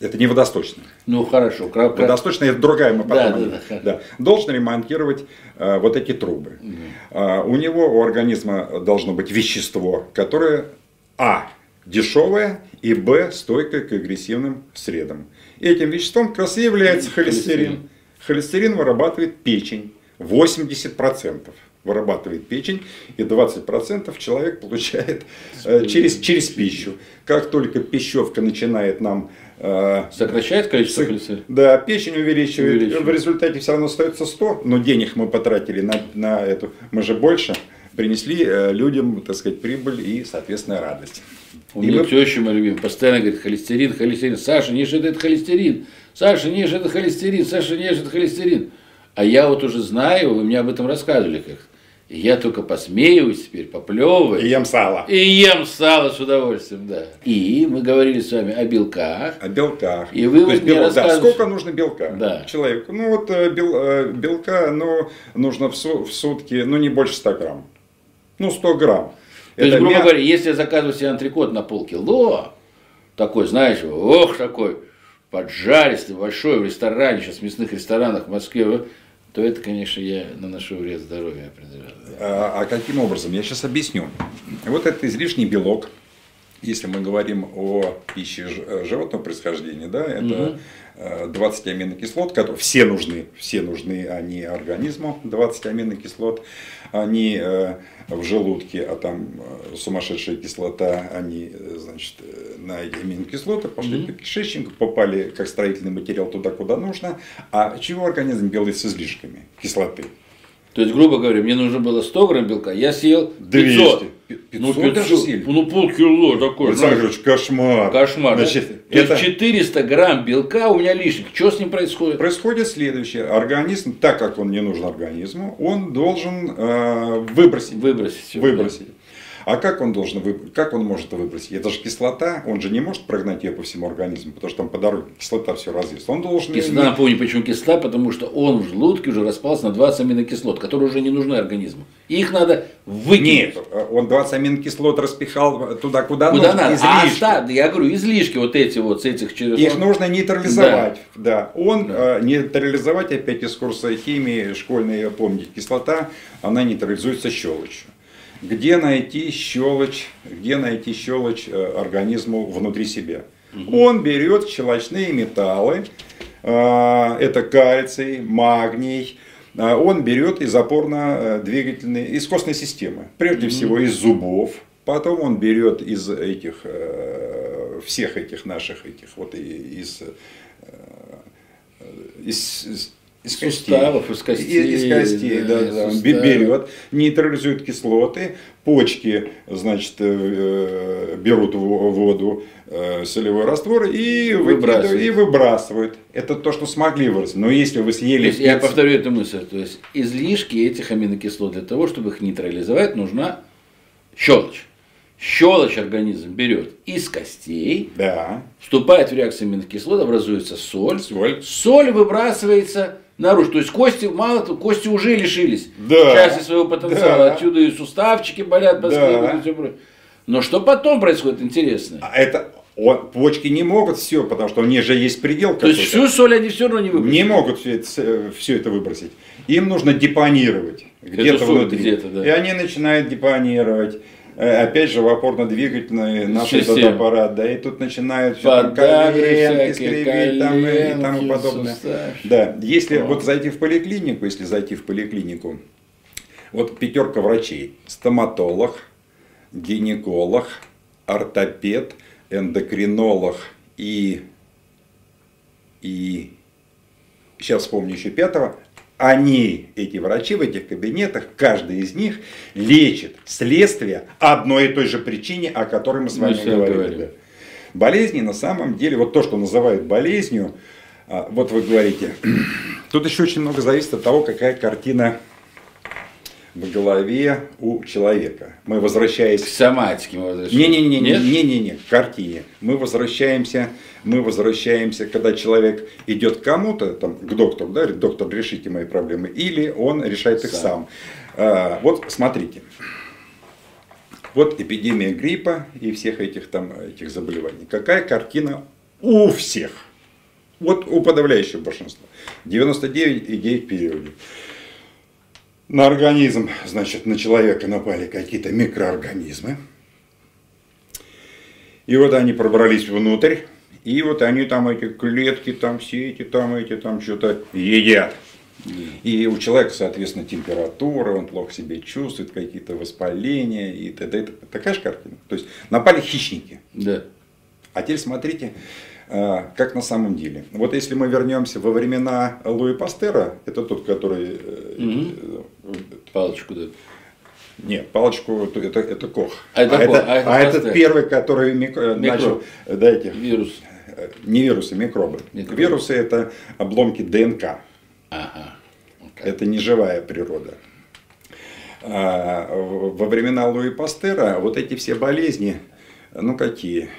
Это не водосточная. Ну хорошо. Как... Водосточная это другая, мы потом. Да, да, да. да. Должен ремонтировать э, вот эти трубы. Угу. Э, у него, у организма должно быть вещество, которое А дешевое и Б стойкое к агрессивным средам. И этим веществом как раз и является холестерин. Холестерин вырабатывает печень 80% вырабатывает печень, и 20% человек получает э, через, через пищу. Как только пищевка начинает нам э, Сокращает количество холестерина? Да, печень увеличивает. увеличивает. В результате все равно остается 100, но денег мы потратили на, на эту, мы же больше принесли э, людям, так сказать, прибыль и, соответственно, радость. У и меня мы... теща моя любимая постоянно говорит, холестерин, холестерин. Саша, не это, это холестерин. Саша, не это холестерин. Саша, не это холестерин. А я вот уже знаю, вы мне об этом рассказывали как и я только посмеиваюсь теперь, поплевываю. И ем сало. И ем сало с удовольствием, да. И мы говорили с вами о белках. О белках. И вы То вот есть, мне да, сколько нужно белка да. человеку? Ну вот э, бел, э, белка ну, нужно в, в сутки, ну не больше 100 грамм. Ну 100 грамм. То Это есть, грубо мя... говоря, если я заказываю себе антрикот на полкило, такой, знаешь, ох, такой поджаристый, большой в ресторане, сейчас в мясных ресторанах в Москве, то это, конечно, я наношу вред здоровью определенно. А, а каким образом? Я сейчас объясню. Вот это излишний белок, если мы говорим о пище животного происхождения, да, это угу. 20 аминокислот, которые все нужны, все нужны они организму, 20 аминокислот, они э, в желудке, а там э, сумасшедшая кислота, они, значит, на эти аминокислоты пошли mm-hmm. по кишечнику, попали как строительный материал туда, куда нужно. А чего организм делает с излишками кислоты? То есть, грубо говоря, мне нужно было 100 грамм белка, я съел 500. 500, ну, 500 ну полкило такой. Александр Ильич, кошмар. Кошмар. Значит, да? это... То есть 400 грамм белка у меня лишних. Что с ним происходит? Происходит следующее. Организм, так как он не нужен организму, он должен э, выбросить. Выбросить. Все, выбросить. Да. А как он должен выбросить? Как он может это выбросить? Это же кислота, он же не может прогнать ее по всему организму, потому что там по дороге кислота все разъест. Он должен. Кислота, ее... напомню, почему кислота, потому что он в желудке уже распался на 20 аминокислот, которые уже не нужны организму. их надо выкинуть. Нет, он 20 аминокислот распихал туда, куда, куда нужно. Надо. Излишки. А, да, я говорю, излишки вот эти вот с этих через. Их нужно нейтрализовать. Да. да. Он да. Э, нейтрализовать опять из курса химии школьной, помните, кислота, она нейтрализуется щелочью где найти щелочь, где найти щелочь э, организму внутри себя. Угу. Он берет щелочные металлы, э, это кальций, магний, э, он берет из опорно-двигательной, из костной системы, прежде угу. всего из зубов, потом он берет из этих, всех этих наших, этих, вот из, из, из суставов, из костей, из, из костей, да, да, да. Он берет, нейтрализует кислоты, почки, значит, э, берут воду, э, солевой раствор и выбрасывают. и выбрасывают. Это то, что смогли выбросить. Но если вы съели... Есть, я повторю эту мысль. То есть излишки этих аминокислот для того, чтобы их нейтрализовать, нужна щелочь. Щелочь организм берет из костей, да. вступает в реакцию аминокислот, образуется соль. Соль. Соль выбрасывается наружу. То есть кости, мало того, кости уже лишились да. части своего потенциала. Да. Отсюда и суставчики болят, да. Но что потом происходит интересно? А это почки не могут все, потому что у них же есть предел. То есть всю соль они все равно не выбросят? Не могут все это, все это выбросить. Им нужно депонировать где-то внутри. Где да. И они начинают депонировать. Э, опять же, в опорно-двигательный наш этот аппарат, да, и тут начинают все там коленки скривить там, и тому подобное. Да, если вот зайти в поликлинику, если зайти в поликлинику, вот пятерка врачей, стоматолог, гинеколог, ортопед, эндокринолог и, и сейчас вспомню еще пятого, они, эти врачи в этих кабинетах, каждый из них лечит следствие одной и той же причине, о которой мы с вами мы говорили. говорили. Болезни на самом деле, вот то, что называют болезнью, а, вот вы говорите, тут еще очень много зависит от того, какая картина в голове у человека. Мы возвращаемся... К соматике мы возвращаемся. Не-не-не, к картине. Мы возвращаемся, мы возвращаемся, когда человек идет к кому-то, там, к доктору, да, говорит, доктор, решите мои проблемы, или он решает их сам. сам. А, вот смотрите. Вот эпидемия гриппа и всех этих там этих заболеваний. Какая картина у всех? Вот у подавляющего большинства. 99,9 периоде на организм, значит, на человека напали какие-то микроорганизмы. И вот они пробрались внутрь, и вот они там эти клетки, там все эти, там эти, там что-то едят. И у человека, соответственно, температура, он плохо себя чувствует, какие-то воспаления и т.д. Это такая же картина. То есть напали хищники. Да. А теперь смотрите, а, как на самом деле. Вот если мы вернемся во времена Луи Пастера, это тот, который... Угу. Палочку дает. Нет, палочку это, это Кох. А, это, а, это, а, это, а этот первый, который Микроб. начал... Да, этих, Вирус. Не вирусы, микробы. микробы. Вирусы это обломки ДНК. Ага. Okay. Это не живая природа. А, во времена Луи Пастера вот эти все болезни, ну какие?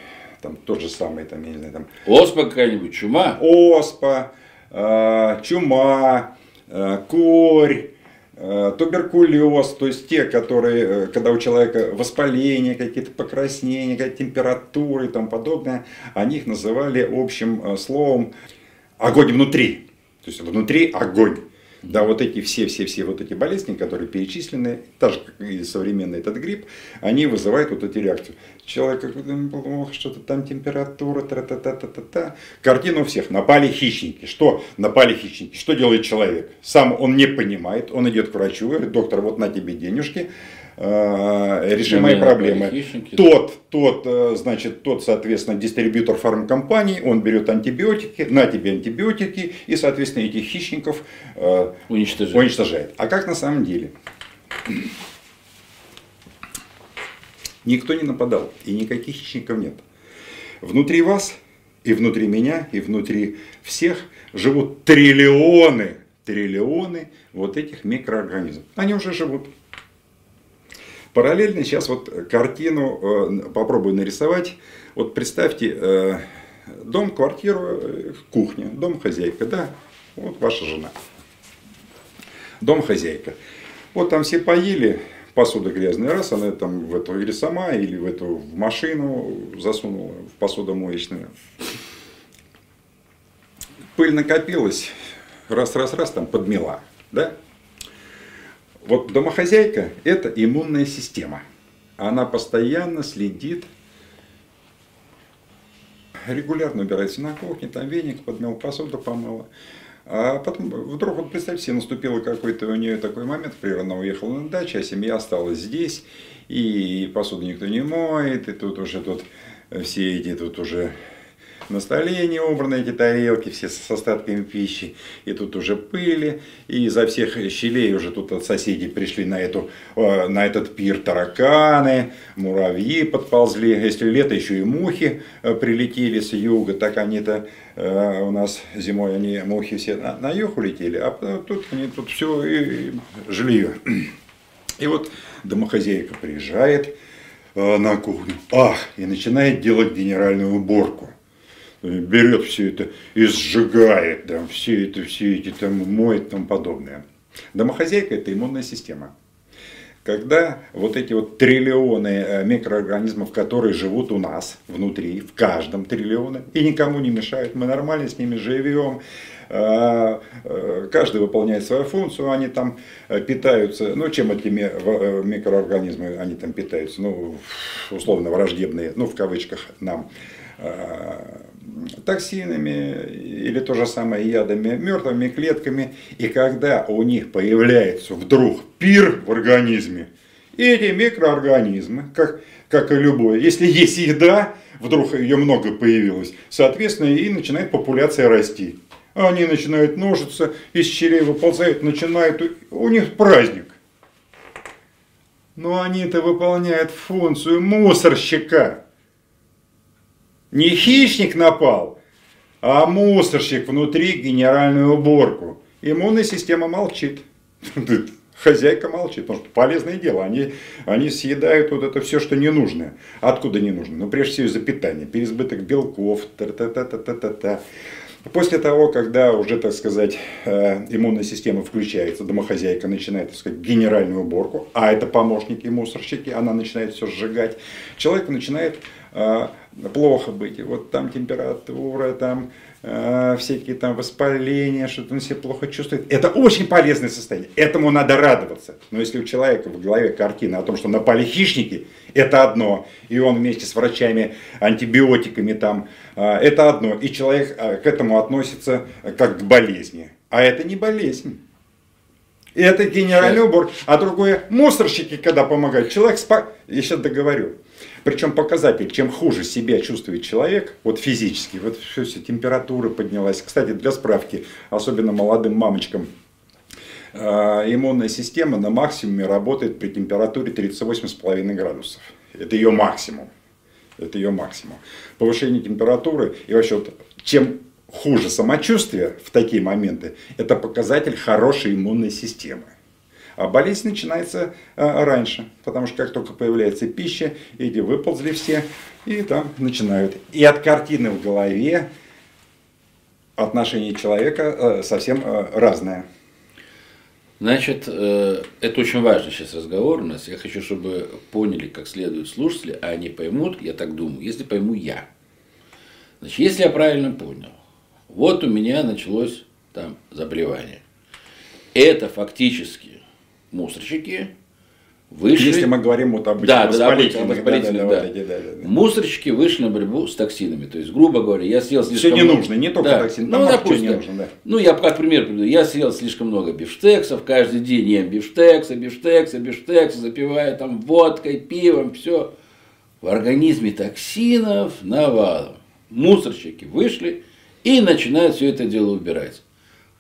там тот же самый, там, я не знаю, там... Оспа какая-нибудь, чума? Оспа, э, чума, э, корь, э, туберкулез, то есть те, которые, э, когда у человека воспаление, какие-то покраснения, какие-то температуры и тому подобное, они их называли общим э, словом огонь внутри. То есть внутри огонь. Да, вот эти все-все-все вот эти болезни, которые перечислены, так же, как и современный этот грипп, они вызывают вот эти реакции. Человек плохо, что-то там температура, та-та-та-та-та. Картина у всех. Напали хищники. Что напали хищники? Что делает человек? Сам он не понимает, он идет к врачу, говорит, доктор, вот на тебе денежки, Э, реши мои проблемы. Тот, тот, э, значит, тот, соответственно, дистрибьютор фармкомпании, он берет антибиотики, на тебе антибиотики, и, соответственно, этих хищников э, уничтожает. уничтожает. А как на самом деле? Никто не нападал, и никаких хищников нет. Внутри вас, и внутри меня, и внутри всех живут триллионы, триллионы вот этих микроорганизмов. Они уже живут. Параллельно сейчас вот картину э, попробую нарисовать. Вот представьте э, дом, квартиру, э, кухня, дом хозяйка, да, вот ваша жена. Дом хозяйка. Вот там все поели, посуда грязная, раз она там в эту или сама, или в эту в машину засунула, в посудомоечную. Пыль накопилась, раз-раз-раз там подмела, да? Вот домохозяйка – это иммунная система. Она постоянно следит, регулярно убирается на кухне, там веник подмел, посуду помыла. А потом вдруг, вот представьте наступил какой-то у нее такой момент, например, уехала на дачу, а семья осталась здесь, и посуду никто не моет, и тут уже тут все эти тут уже на столе не убраны эти тарелки, все с остатками пищи, и тут уже пыли, и изо всех щелей уже тут от соседей пришли на, эту, э, на этот пир тараканы, муравьи подползли, если лето еще и мухи э, прилетели с юга, так они-то э, у нас зимой они мухи все на, на юг улетели, а тут они тут все и, и жилье. И вот домохозяйка приезжает, на кухню, ах, и начинает делать генеральную уборку. Берет все это и сжигает, там, все это, все эти там моет и тому подобное. Домохозяйка это иммунная система. Когда вот эти вот триллионы э, микроорганизмов, которые живут у нас внутри, в каждом триллионе, и никому не мешают, мы нормально с ними живем, а, э, каждый выполняет свою функцию, они там э, питаются, ну чем эти э, микроорганизмы, они там питаются, ну условно враждебные, ну в кавычках нам, токсинами или то же самое ядами, мертвыми клетками. И когда у них появляется вдруг пир в организме, эти микроорганизмы, как, как и любое, если есть еда, вдруг ее много появилось, соответственно и начинает популяция расти они начинают множиться, из щелей выползают, начинают, у них праздник. Но они-то выполняют функцию мусорщика. Не хищник напал, а мусорщик внутри генеральную уборку. Иммунная система молчит. Хозяйка молчит, потому что полезное дело. Они, они съедают вот это все, что не нужно. Откуда не нужно? Ну, прежде всего, из-за питания. Переизбыток белков. Та-та-та-та-та-та. После того, когда уже, так сказать, э, иммунная система включается, домохозяйка начинает, так сказать, генеральную уборку, а это помощники мусорщики, она начинает все сжигать, человек начинает плохо быть. И вот там температура, там э, всякие там воспаления, что-то он себя плохо чувствует. Это очень полезное состояние. Этому надо радоваться. Но если у человека в голове картина о том, что напали хищники, это одно. И он вместе с врачами, антибиотиками там, э, это одно. И человек э, к этому относится как к болезни. А это не болезнь. Это генеральный убор. А другое, мусорщики, когда помогают. Человек, спа... я сейчас договорю. Причем показатель, чем хуже себя чувствует человек, вот физически, вот все, все температура поднялась. Кстати, для справки, особенно молодым мамочкам, э, иммунная система на максимуме работает при температуре 38,5 градусов. Это ее максимум. Это ее максимум. Повышение температуры и вообще вот, чем хуже самочувствие в такие моменты, это показатель хорошей иммунной системы. А болезнь начинается а, раньше, потому что как только появляется пища, эти выползли все, и там начинают. И от картины в голове отношение человека а, совсем а, разное. Значит, э, это очень важный сейчас разговор у нас. Я хочу, чтобы поняли как следует слушатели, а они поймут, я так думаю, если пойму я. Значит, если я правильно понял, вот у меня началось там заболевание. Это фактически мусорщики вышли... Если мы говорим вот об да, воспалительных, воспалительных, да, да, да. да, да. Мусорщики вышли на борьбу с токсинами. То есть, грубо говоря, я съел слишком Все не нужно, не только да. токсины, ну, допустим, не нужно, да. Ну, я как пример приведу. Я съел слишком много бифштексов, каждый день ем бифштексы, бифштексы, бифштексы, запивая там водкой, пивом, все. В организме токсинов навалом. Мусорщики вышли и начинают все это дело убирать.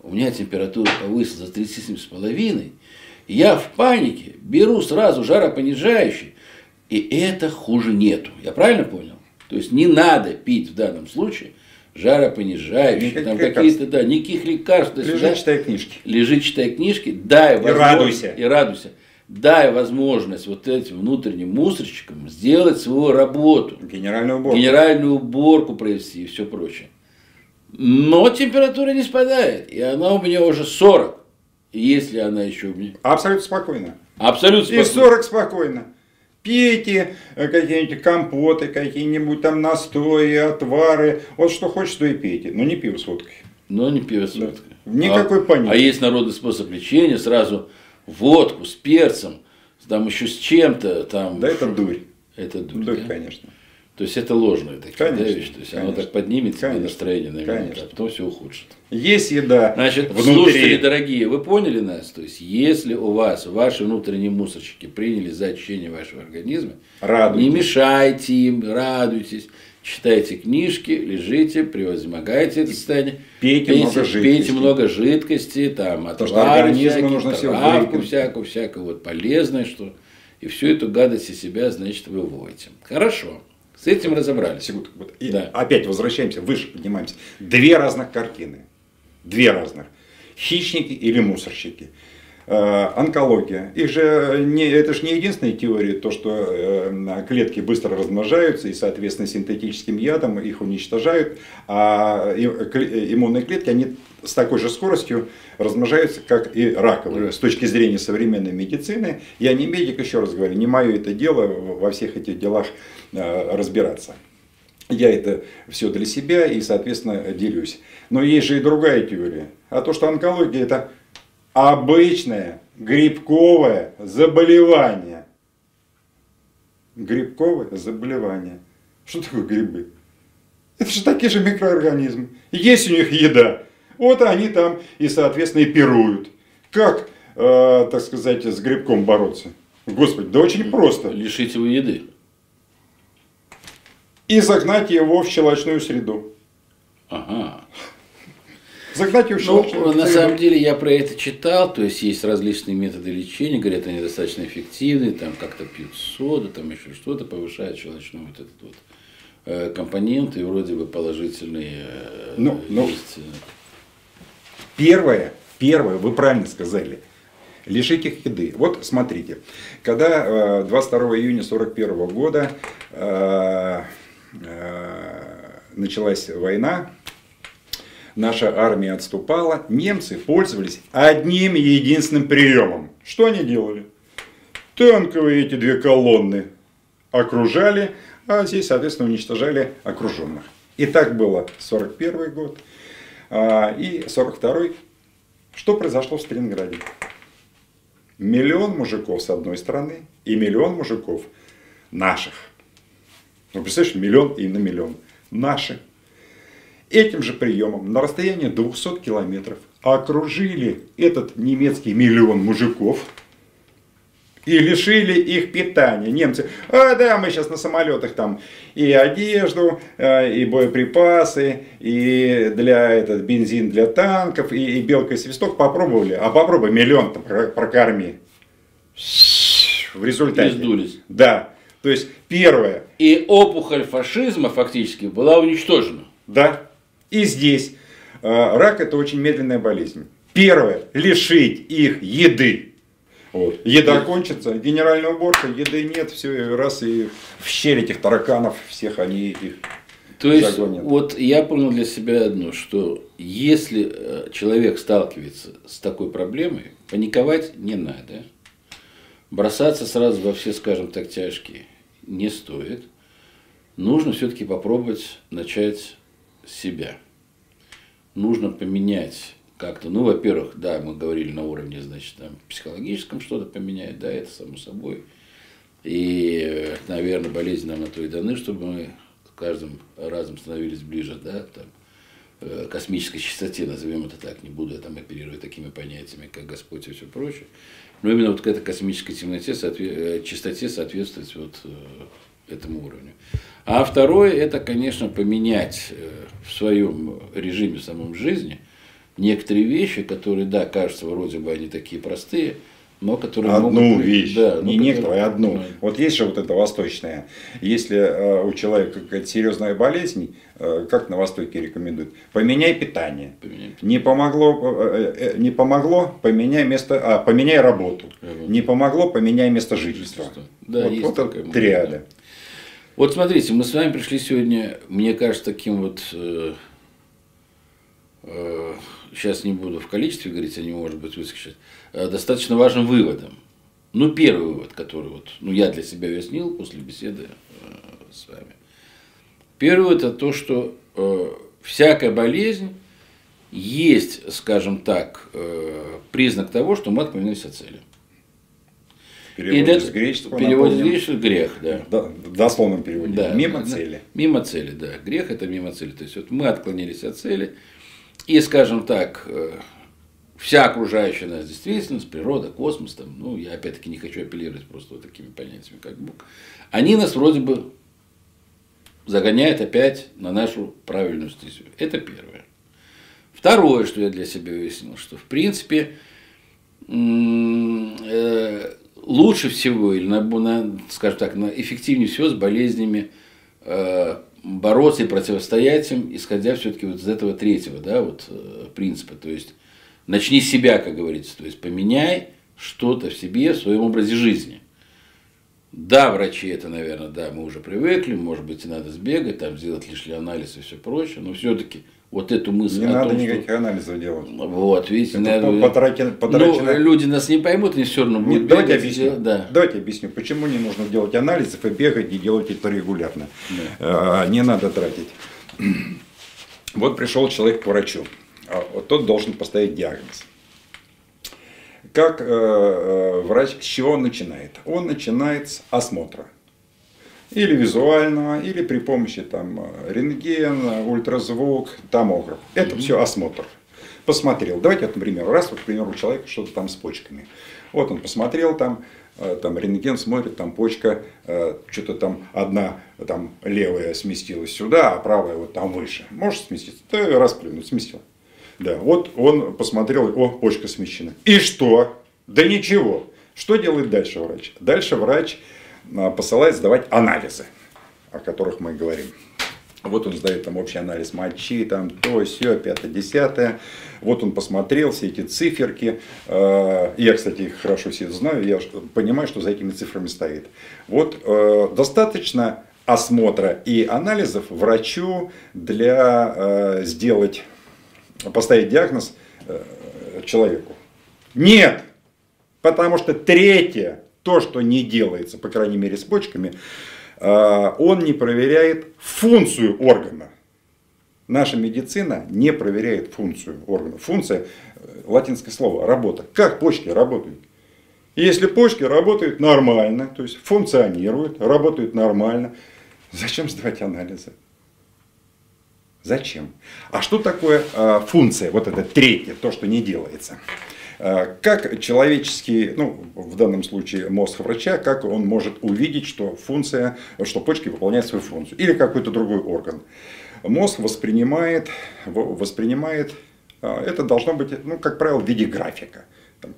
У меня температура повысилась за 37,5, я в панике беру сразу жаропонижающий, и это хуже нету. Я правильно понял? То есть не надо пить в данном случае жаропонижающие, Никаких там какие-то, да, никаких лекарств. Лежи, да, читай книжки. Лежи, читай книжки, дай и радуйся. И радуйся. Дай возможность вот этим внутренним мусорщикам сделать свою работу. Генеральную уборку. Генеральную уборку провести и все прочее. Но температура не спадает, и она у меня уже 40 если она еще... Абсолютно спокойно. Абсолютно спокойно. И 40 спокойно. Пейте э, какие-нибудь компоты, какие-нибудь там настои, отвары. Вот что хочешь, то и пейте. Но не пиво с водкой. Но не пиво с водкой. Да. Никакой а, паники. А есть народный способ лечения, сразу водку с перцем, там еще с чем-то. Там, да это дурь. Это дурь, дурь да? конечно. То есть это ложные такие Конечно, да, вещи. То есть оно конечно. так поднимет Конечно, настроение на минуту, конечно. а потом все ухудшит. Есть еда Значит, внутри. слушатели дорогие, вы поняли нас? То есть, если у вас ваши внутренние мусорщики приняли за очищение вашего организма, Радуйтесь. не мешайте им, радуйтесь, читайте книжки, лежите, превозмогайте это состояние. Пейте много пейте жидкости. много жидкости, там, отвары всякие, нужно травку всякую, всякую, вот полезное, что. И всю эту гадость из себя, значит, выводите. Хорошо. С этим разобрались. Секунду. Вот, и Да. Опять возвращаемся, выше поднимаемся. Две разных картины. Две разных. Хищники или мусорщики. Э, онкология. Их же не, это же не единственная теория, то, что э, клетки быстро размножаются и, соответственно, синтетическим ядом их уничтожают, а иммунные клетки, они с такой же скоростью размножаются, как и раковые, с точки зрения современной медицины. Я не медик, еще раз говорю, не мое это дело во всех этих делах э, разбираться. Я это все для себя и, соответственно, делюсь. Но есть же и другая теория. А то, что онкология это обычное грибковое заболевание. Грибковое заболевание. Что такое грибы? Это же такие же микроорганизмы. Есть у них еда. Вот они там и, соответственно, и пируют. Как, э, так сказать, с грибком бороться? Господи, да очень просто. Лишите вы еды. И загнать его в щелочную среду. Ага. Загнать его в Ну, на самом деле я про это читал, то есть есть различные методы лечения, говорят, они достаточно эффективны, там как-то пьют соду, там еще что-то, повышает щелочной вот этот вот э, компонент, и вроде бы положительные э, Ну, ну. есть. Первое, первое, вы правильно сказали. Лишить их еды. Вот смотрите, когда э, 22 июня 1941 года э, э, началась война, наша армия отступала, немцы пользовались одним единственным приемом. Что они делали? Танковые эти две колонны окружали, а здесь, соответственно, уничтожали окруженных. И так было 41 год а, и 42 Что произошло в Сталинграде? Миллион мужиков с одной стороны и миллион мужиков наших. Ну, представляешь, миллион и на миллион. Наши. Этим же приемом на расстоянии 200 километров окружили этот немецкий миллион мужиков и лишили их питания. Немцы, а да, мы сейчас на самолетах там и одежду, э, и боеприпасы, и для этот бензин для танков, и, и белка и свисток попробовали. А попробуй миллион-то про- прокорми. В результате. Издулись. Да. То есть первое, И опухоль фашизма фактически была уничтожена. Да. И здесь э, рак это очень медленная болезнь. Первое, лишить их еды. Вот. Еда кончится, генеральная уборка, еды нет, все, раз и в щель этих тараканов, всех они их То есть, загонят. вот я понял для себя одно, что если э, человек сталкивается с такой проблемой, паниковать не надо. Бросаться сразу во все, скажем так, тяжкие не стоит. Нужно все-таки попробовать начать себя. Нужно поменять как-то, ну, во-первых, да, мы говорили на уровне, значит, там, психологическом что-то поменять, да, это само собой. И, наверное, болезни нам на то и даны, чтобы мы каждым разом становились ближе, да, там, э, космической чистоте, назовем это так, не буду я там оперировать такими понятиями, как Господь и все прочее. Но именно вот к этой космической темноте, соотве- э, чистоте соответствовать вот э, этому уровню. А второе, это, конечно, поменять э, в своем режиме самом жизни некоторые вещи, которые, да, кажется, вроде бы они такие простые, но которые Одну могут... вещь, да, не но некоторые, а одну. Вот есть же вот эта восточная. Если э, у человека какая-то серьезная болезнь, э, как на Востоке рекомендуют, поменяй питание. Поменяй Не помогло, э, э, не помогло, поменяй место, а, поменяй работу. Работу. Не помогло, поменяй место жительства. Да, вот есть вот такая это триада. да. Вот смотрите, мы с вами пришли сегодня, мне кажется, таким вот, э, э, сейчас не буду в количестве говорить, они, может быть, выскочат, э, достаточно важным выводом. Ну, первый вывод, который вот, ну, я для себя уяснил после беседы э, с вами. Первый это то, что э, всякая болезнь есть, скажем так, э, признак того, что мы отклонились от цели. Переводе для- с греческого. переводе с греческого грех, да. Да, в дословном переводе. Да, Мимо цели. Мимо цели, да. Грех это мимо цели. То есть вот мы отклонились от цели. И, скажем так, э, вся окружающая нас действительность, природа, космос, там, ну, я опять-таки не хочу апеллировать просто вот такими понятиями, как Бог, они нас вроде бы загоняют опять на нашу правильную стезю. Это первое. Второе, что я для себя выяснил, что в принципе э, лучше всего, или на, на, скажем так, на эффективнее всего с болезнями э, бороться и противостоять им, исходя все-таки вот из этого третьего, да, вот э, принципа. То есть начни с себя, как говорится, то есть поменяй что-то в себе, в своем образе жизни. Да, врачи это, наверное, да, мы уже привыкли, может быть, и надо сбегать, там сделать лишний анализ и все прочее, но все-таки вот эту мысль Не надо том, что- никаких анализов делать. Вот, видите, Это наверное, потрачено- потрачено- ну, люди нас не поймут, они все равно Не, будут давайте бегать, объясню. Да. Давайте объясню, почему не нужно делать анализов и бегать и делать это регулярно. А, Не надо тратить. Вот пришел человек к врачу. А Вот тот должен поставить диагноз. Как э, э, врач, с чего он начинает? Он начинает с осмотра. Или визуального, или при помощи там, рентгена, ультразвук, томограф. Это все осмотр. Посмотрел. Давайте, вот, например, раз, вот, к примеру, у человека что-то там с почками. Вот он посмотрел там, э, там рентген смотрит, там почка, э, что-то там одна там левая сместилась сюда, а правая вот там выше. Может сместиться? Да, раз плюнуть, сместил. Да, вот он посмотрел, о, почка смещена. И что? Да ничего. Что делает дальше врач? Дальше врач посылает сдавать анализы, о которых мы говорим. Вот он сдает там общий анализ мочи, там то, все, пятое, десятое. Вот он посмотрел все эти циферки. Э, Я, кстати, их хорошо все знаю, я понимаю, что за этими цифрами стоит. Вот э, достаточно осмотра и анализов врачу для сделать, поставить диагноз э, человеку. Нет! Потому что третье, то, что не делается, по крайней мере с почками, э, он не проверяет функцию органа. Наша медицина не проверяет функцию органа. Функция, э, латинское слово, работа. Как почки работают? Если почки работают нормально, то есть функционируют, работают нормально, зачем сдавать анализы? Зачем? А что такое э, функция? Вот это третье, то, что не делается. Э, Как человеческий, ну, в данном случае мозг врача, как он может увидеть, что функция, что почки выполняют свою функцию, или какой-то другой орган. Мозг воспринимает, воспринимает, э, это должно быть, ну, как правило, в виде графика. Там.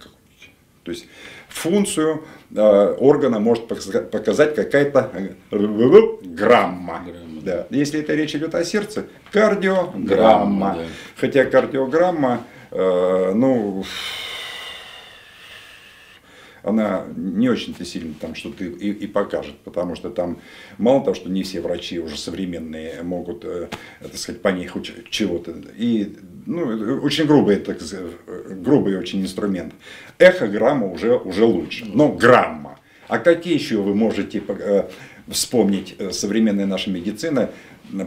То есть функцию э, органа может показа- показать какая-то э, грамма. Грамма, Да. Если это речь идет о сердце, кардиограмма. Грамма, да. Хотя кардиограмма, э, ну, она не очень-то сильно там что-то и, и покажет, потому что там мало того, что не все врачи уже современные могут, э, так сказать, по них уч- чего-то. И ну, очень грубый, так сказать, грубый очень инструмент. Эхограмма уже, уже лучше, но грамма. А какие еще вы можете э, вспомнить э, современная наша медицина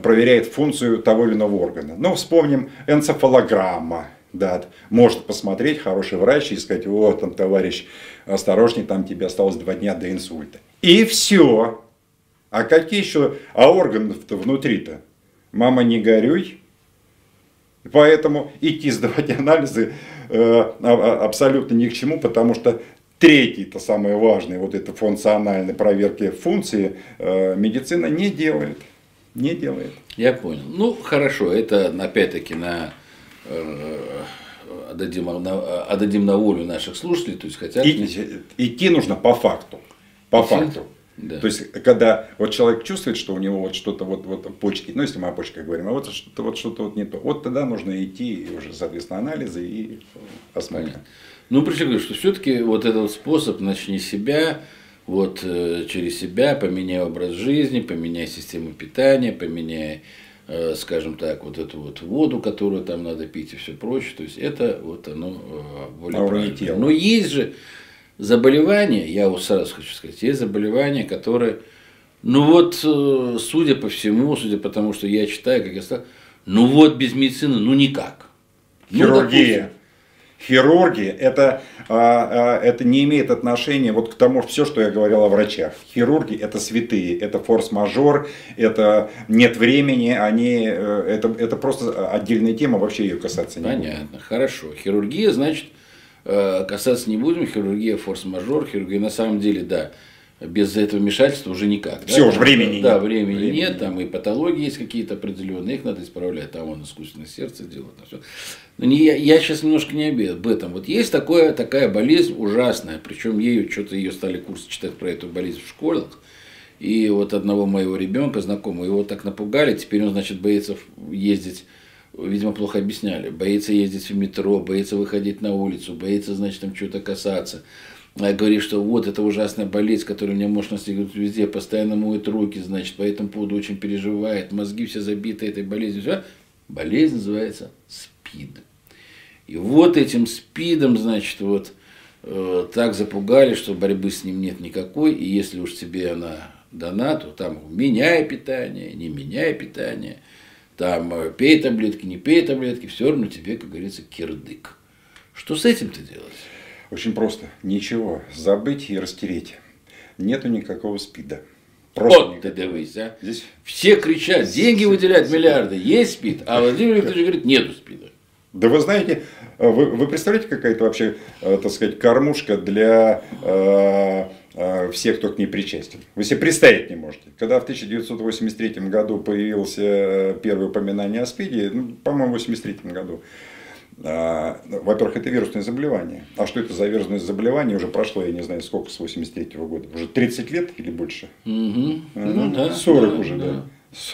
проверяет функцию того или иного органа? Ну, вспомним энцефалограмма. Да, может посмотреть хороший врач и сказать, вот там, товарищ, осторожней, там тебе осталось два дня до инсульта. И все. А какие еще, а органов-то внутри-то? Мама, не горюй. Поэтому идти сдавать анализы э, а- а- абсолютно ни к чему, потому что третий, то самое важное, вот это функциональной проверки функции, э, медицина не делает. Не делает. Я понял. Ну, хорошо, это опять-таки на э, отдадим на, отдадим на волю наших слушателей, то есть хотят. И- идти нужно по факту. По Идти? факту. Да. То есть, когда вот человек чувствует, что у него вот что-то вот, вот почки, ну, если мы о почках говорим, а вот что-то вот, что-то вот не то, вот тогда нужно идти и уже, соответственно, анализы и. Понятно. Ну, причем говорю, что все-таки вот этот способ начни себя, вот э, через себя поменяй образ жизни, поменяй систему питания, поменяй, скажем так, вот эту вот воду, которую там надо пить и все прочее. То есть это вот оно э, более уровне правильно. тела. Но есть же заболевания, я вот сразу хочу сказать, есть заболевания, которые, ну вот, э, судя по всему, судя по тому, что я читаю, как я сказал, ну вот без медицины, ну никак. Ну, допустим, Хирургия. Хирурги, это, а, а, это не имеет отношения вот к тому, все, что я говорил о врачах. Хирурги это святые, это форс-мажор, это нет времени, они, э, это, это просто отдельная тема, вообще ее касаться не Понятно, будет. хорошо. Хирургия, значит, э, касаться не будем, хирургия форс-мажор, хирургия на самом деле, да, без этого вмешательства уже никак. Все, да? уже времени да, нет. времени, времени нет, там и патологии есть какие-то определенные, их надо исправлять, там он искусственное сердце делает. Все. Но не, я, я сейчас немножко не об этом. Вот есть такое, такая болезнь ужасная, причем ею что-то ее стали курсы читать про эту болезнь в школах. И вот одного моего ребенка, знакомого, его так напугали, теперь он, значит, боится ездить видимо, плохо объясняли. Боится ездить в метро, боится выходить на улицу, боится, значит, там что-то касаться говорит, что вот это ужасная болезнь, которая у меня может настигнуть везде, постоянно моет руки, значит, по этому поводу очень переживает, мозги все забиты этой болезнью. Все. Болезнь называется СПИД. И вот этим СПИДом, значит, вот э, так запугали, что борьбы с ним нет никакой, и если уж тебе она дана, то там меняй питание, не меняй питание, там э, пей таблетки, не пей таблетки, все равно тебе, как говорится, кирдык. Что с этим-то делать? Очень просто. Ничего. Забыть и растереть. Нету никакого спида. Просто вот никакого. ты дивись, а? Здесь... Все кричат, деньги выделяют миллиарды, есть спид, а Владимир Викторович говорит, нету спида. Да вы знаете, вы, вы представляете, какая-то вообще, э, так сказать, кормушка для э, э, всех, кто к ней причастен. Вы себе представить не можете. Когда в 1983 году появился первое упоминание о СПИДе, ну, по-моему, в 1983 году, а, во-первых, это вирусное заболевание. А что это за вирусное заболевание? Уже прошло, я не знаю, сколько, с 83 -го года. Уже 30 лет или больше? Угу. Ну, да, 40 да, уже, да. да.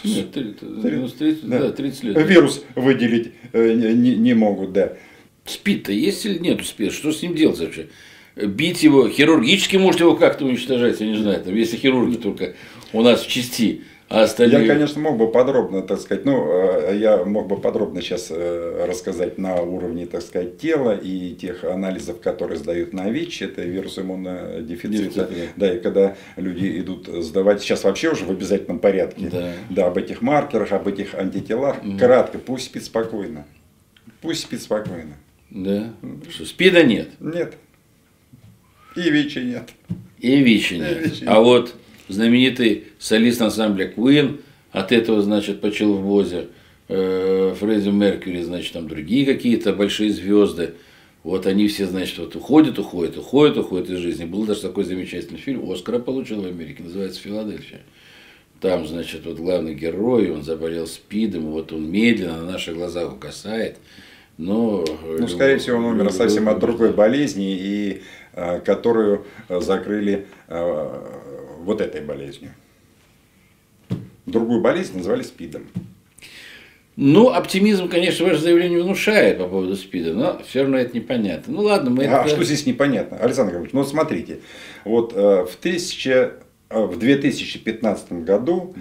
Нет, 30, да. да, 30 лет. Вирус выделить э, не, не могут, да. Спит-то есть или нет спит? Что с ним делать вообще? Бить его, хирургически может его как-то уничтожать, я не знаю, там, если хирурги только у нас в части. А остальные... Я, конечно, мог бы подробно, так сказать, ну, э, я мог бы подробно сейчас э, рассказать на уровне, так сказать, тела и тех анализов, которые сдают на ВИЧ, это вирус иммунодефицита. Дефицит, да. и когда люди идут сдавать, сейчас вообще уже в обязательном порядке, да, да об этих маркерах, об этих антителах, угу. кратко, пусть спит спокойно. Пусть спит спокойно. Да. Что, СПИДа нет? Нет. И ВИЧа нет. И ВИЧа нет. И ВИЧа а вот знаменитый солист ансамбля Queen, от этого, значит, почил в Бозе, э, Фредди Меркьюри, значит, там другие какие-то большие звезды. Вот они все, значит, вот уходят, уходят, уходят, уходят из жизни. Был даже такой замечательный фильм, Оскара получил в Америке, называется «Филадельфия». Там, значит, вот главный герой, он заболел СПИДом, вот он медленно на наших глазах угасает. Но, ну, скорее всего, он умер совсем от другой болезни, и, э, которую э, закрыли вот этой болезнью. Другую болезнь назвали СПИДом. Ну, оптимизм, конечно, ваше заявление внушает по поводу СПИДа, но все равно это непонятно. Ну ладно, мы а это... что здесь непонятно? Александр Григорьевич, ну смотрите, вот э, в, 1000, э, в 2015 году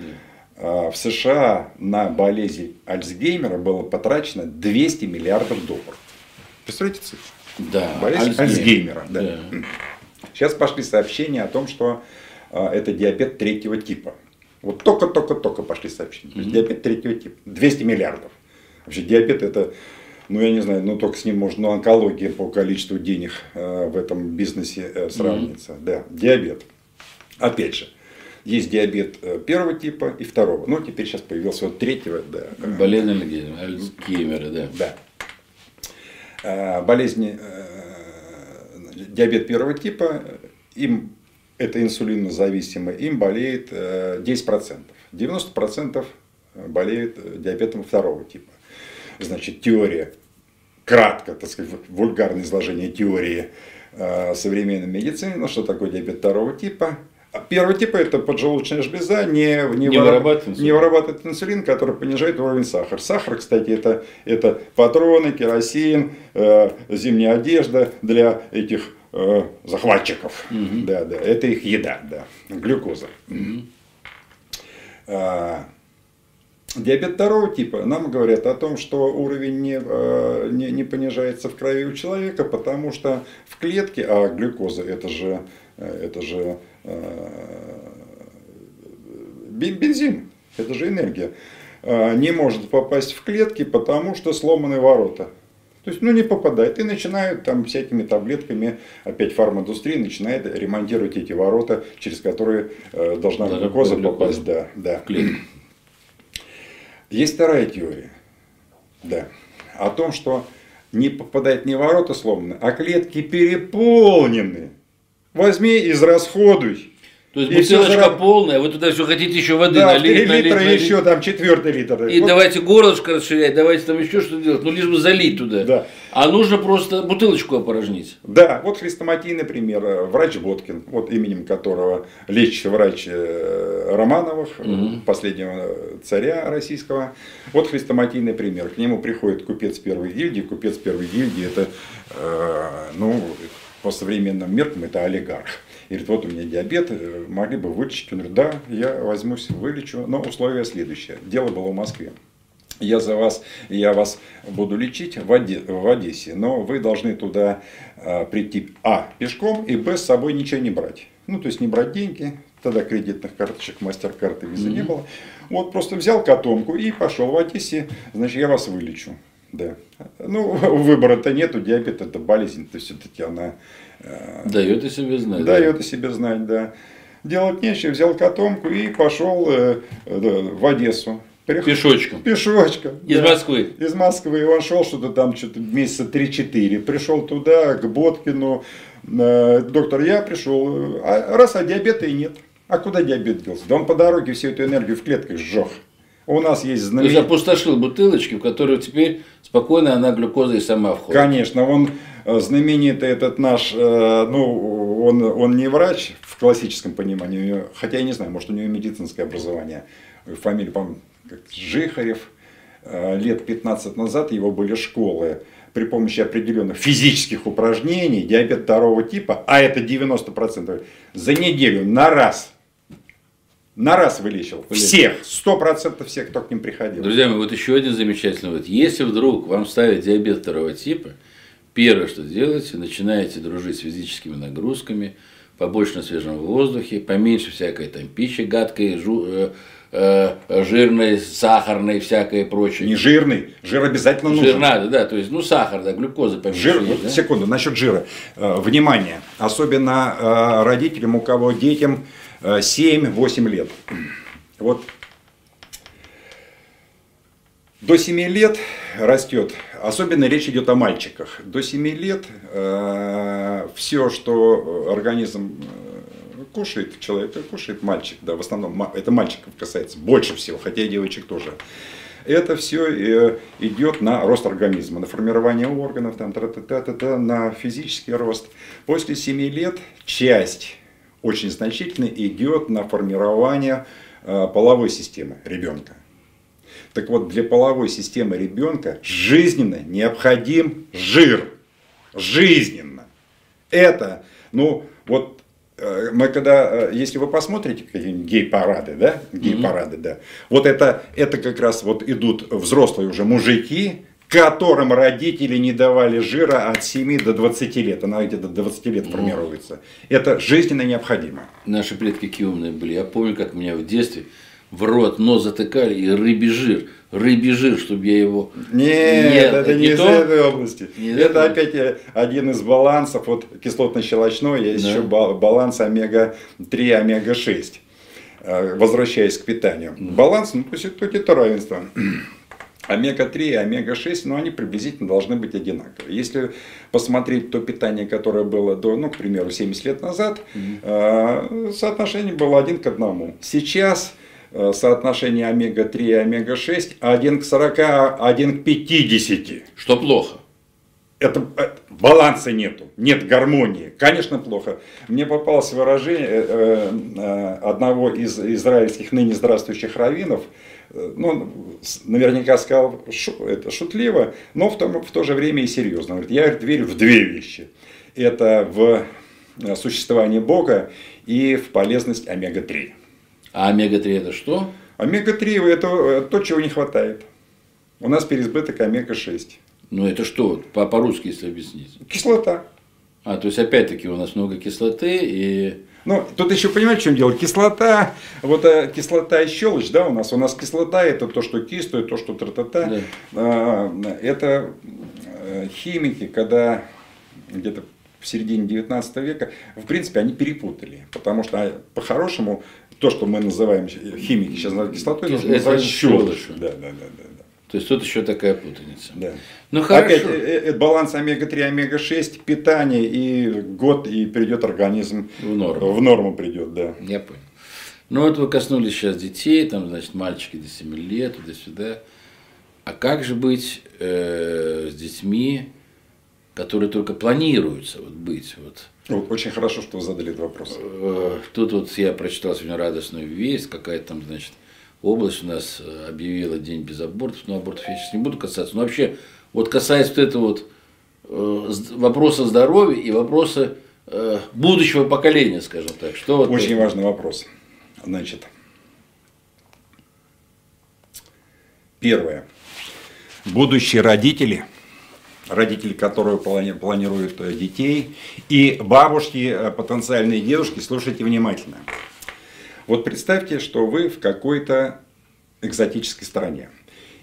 э, в США на болезнь Альцгеймера было потрачено 200 миллиардов долларов. Представляете цифру? Да. Болезнь Альцгеймера. Альцгеймера да. Да. Сейчас пошли сообщения о том, что это диабет третьего типа. Вот только-только-только пошли сообщения. То есть диабет третьего типа. 200 миллиардов. Вообще диабет это, ну я не знаю, ну только с ним можно, ну онкология по количеству денег э, в этом бизнесе э, сравнится. Mm-hmm. Да, диабет. Опять же, есть диабет э, первого типа и второго. Ну, теперь сейчас появился вот третьего, да. Болезнь Альцгеймера, да. Да. Болезни, диабет первого типа, им это инсулинозависимые, им болеет 10%. Э, 90% болеют э, диабетом второго типа. Значит, теория, кратко, так сказать, вульгарное изложение теории э, современной медицины, ну, что такое диабет второго типа. А первого типа это поджелудочная железа не, не, не, вырабатывает, не вырабатывает инсулин, который понижает уровень сахара. Сахар, кстати, это, это патроны, керосин, э, зимняя одежда для этих э, захватчиков. Угу. Да, да, это их еда, да, глюкоза. Угу. А, диабет второго типа нам говорят о том, что уровень не, э, не, не понижается в крови у человека, потому что в клетке, а глюкоза это же, э, это же э, бензин, это же энергия, не может попасть в клетки, потому что сломаны ворота То есть, ну, не попадает. И начинают там всякими таблетками, опять фарминдустрия начинает ремонтировать эти ворота, через которые э, должна Даже глюкоза попасть. Да, да. Клетку. Есть вторая теория. Да. О том, что не попадает не ворота сломаны, а клетки переполнены. Возьми, израсходуй. То есть И бутылочка зара- полная, вы туда все хотите еще воды Да, налить, 3 налить, литра налить. еще, там четвертый литр. И Вот давайте горлышко расширять, давайте там еще что делать, ну лишь бы залить туда. Да. А нужно просто бутылочку опорожнить. Да, вот хрестоматийный пример. э, Врач Боткин, вот именем которого лечащий врач э, Романовых, Мгм. последнего царя российского. Вот хрестоматийный пример. К нему приходит купец первой гильдии. Купец первой гильдии это, э, ну, по современным меркам это олигарх. И говорит, вот у меня диабет, э, могли бы вылечить. Он говорит, да, я возьмусь, вылечу. Но условие следующее. Дело было в Москве. Я за вас, я вас буду лечить в, Оде- в Одессе, но вы должны туда а, прийти, а, пешком, и, б, с собой ничего не брать. Ну, то есть не брать деньги, тогда кредитных карточек, мастер-карты, визы не Мгм. было. Вот просто взял котомку и пошел в Одессе, значит, я вас вылечу. Да. Ну, выбора-то нету, диабет это болезнь, то все-таки она э, Дает о себе знать. дает о себе знать, да. Делать нечего, взял котомку и пошел э, э, в Одессу. Перех- Пешочком. Пешочком. Из да. Москвы. Из Москвы. И он шел что-то там, что-то месяца 3-4. Пришел туда, к Боткину. Доктор, я пришел. А раз, а диабета и нет. А куда диабет делся? Да он по дороге всю эту энергию в клетках сжег. У нас есть То есть знаменитый... опустошил бутылочки, в которые теперь спокойно она глюкоза и сама входит. Конечно, он э, знаменитый этот наш, э, ну, он, он не врач в классическом понимании, хотя я не знаю, может у него медицинское образование, фамилия, по-моему, Жихарев, Э, лет 15 назад его были школы при помощи определенных физических упражнений, диабет второго типа, а это 90%, за неделю на раз, на раз вылечил. Вылечил. Всех, 100% всех, кто к ним приходил. Друзья мои, вот еще один замечательный вот. Если вдруг вам ставят диабет второго типа, первое, что делаете, начинаете дружить с физическими нагрузками, побольше на свежем воздухе, поменьше всякой там пищи гадкой, жу- э, э, жирной, сахарной, всякой прочей. Не жирный, жир обязательно нужен. Жир надо, да, то есть, ну, сахар, да, глюкоза поменьше Жир, есть, да? секунду, насчет жира. Э, Внимание, особенно э, родителям, у кого детям э, 7-8 лет. Вот до 7 лет растет, особенно речь идет о мальчиках, до 7 лет все, что организм э, кушает, человек кушает, мальчик, да, в основном это мальчиков касается больше всего, хотя и девочек тоже. Это все идет на рост организма, на формирование органов, там, тра-та-та-та-та, на физический рост. После 7 лет часть очень значительная идет на формирование э, половой системы ребенка. Так вот, для половой системы ребенка жизненно необходим жир. Жизненно. Это, ну, вот э, мы когда, э, если вы посмотрите какие-нибудь гей-парады, да, гей-парады, да, вот это, это как раз вот идут взрослые уже мужики, которым родители не давали жира от 7 до 20 лет, она где-то до 20 лет формируется. Это жизненно необходимо. Наши предки какие умные были. Я помню, как меня в детстве в рот, нос затыкали и рыбий жир. Рыбий жир, чтобы я его Нет, ел. это не из то? этой области. Не из это опять э, один из балансов, вот кислотно-щелочной, есть Да. еще ба- баланс омега-3, омега-6. Э, Возвращаясь к питанию. Баланс, ну пусть это где-то равенство. Омега-3 и омега-6, ну, они приблизительно должны быть одинаковые. Если посмотреть то питание, которое было до, ну, к примеру, 70 лет назад, э, соотношение было один к одному. Сейчас э, соотношение омега-3 и омега-6 1 к 40, 1 к 50. Что плохо. Это э, баланса нету, нет гармонии. Конечно, плохо. Мне попалось выражение одного из израильских ныне здравствующих раввинов. Э, Ну, наверняка сказал это шутливо, но в, том, в то же время и серьезно. Он Говорит, я говорит, верю в две вещи. Это в э, существование Бога и в полезность омега-3. А омега-3 это что? Омега-3 это э, то, чего не хватает. У нас переизбыток омега-6. Ну это что, по-русски, если объяснить. Кислота. А, то есть опять-таки у нас много кислоты и Ну, тут еще понимаете, в чем дело? Кислота, вот э, кислота и щелочь, да, у нас. У нас кислота это то, что кислое, то, что тра-та-та. Да. А, это э, химики, когда где-то в середине 19 века, в принципе, они перепутали. Потому что а, по-хорошему то, что мы называем химики сейчас называют кислотой, нужно называть щелочью. Да, да, да, да. То есть тут еще такая путаница. Да. Ну хорошо. Опять, это э, баланс омега-3, омега-6, питание и год, и придет организм в норму. В норму придет, да. Я понял. Ну вот вы коснулись сейчас детей, там, значит, мальчики до 7 лет, туда-сюда. А как же быть э, с детьми, которые только планируются вот быть? Вот. Очень хорошо, что вы задали этот вопрос. Э, тут вот я прочитал сегодня радостную весть, какая-то там, значит, область у нас э, объявила день без абортов, но абортов я сейчас не буду касаться. Но вообще, вот касаясь вот этого вот э, вопроса здоровья и вопроса э, будущего поколения, скажем так. Что вот Очень это? важный вопрос. Значит, первое. Будущие родители, родители, которые планируют детей, и бабушки, потенциальные дедушки, слушайте внимательно. Вот представьте, что вы в какой-то экзотической стране.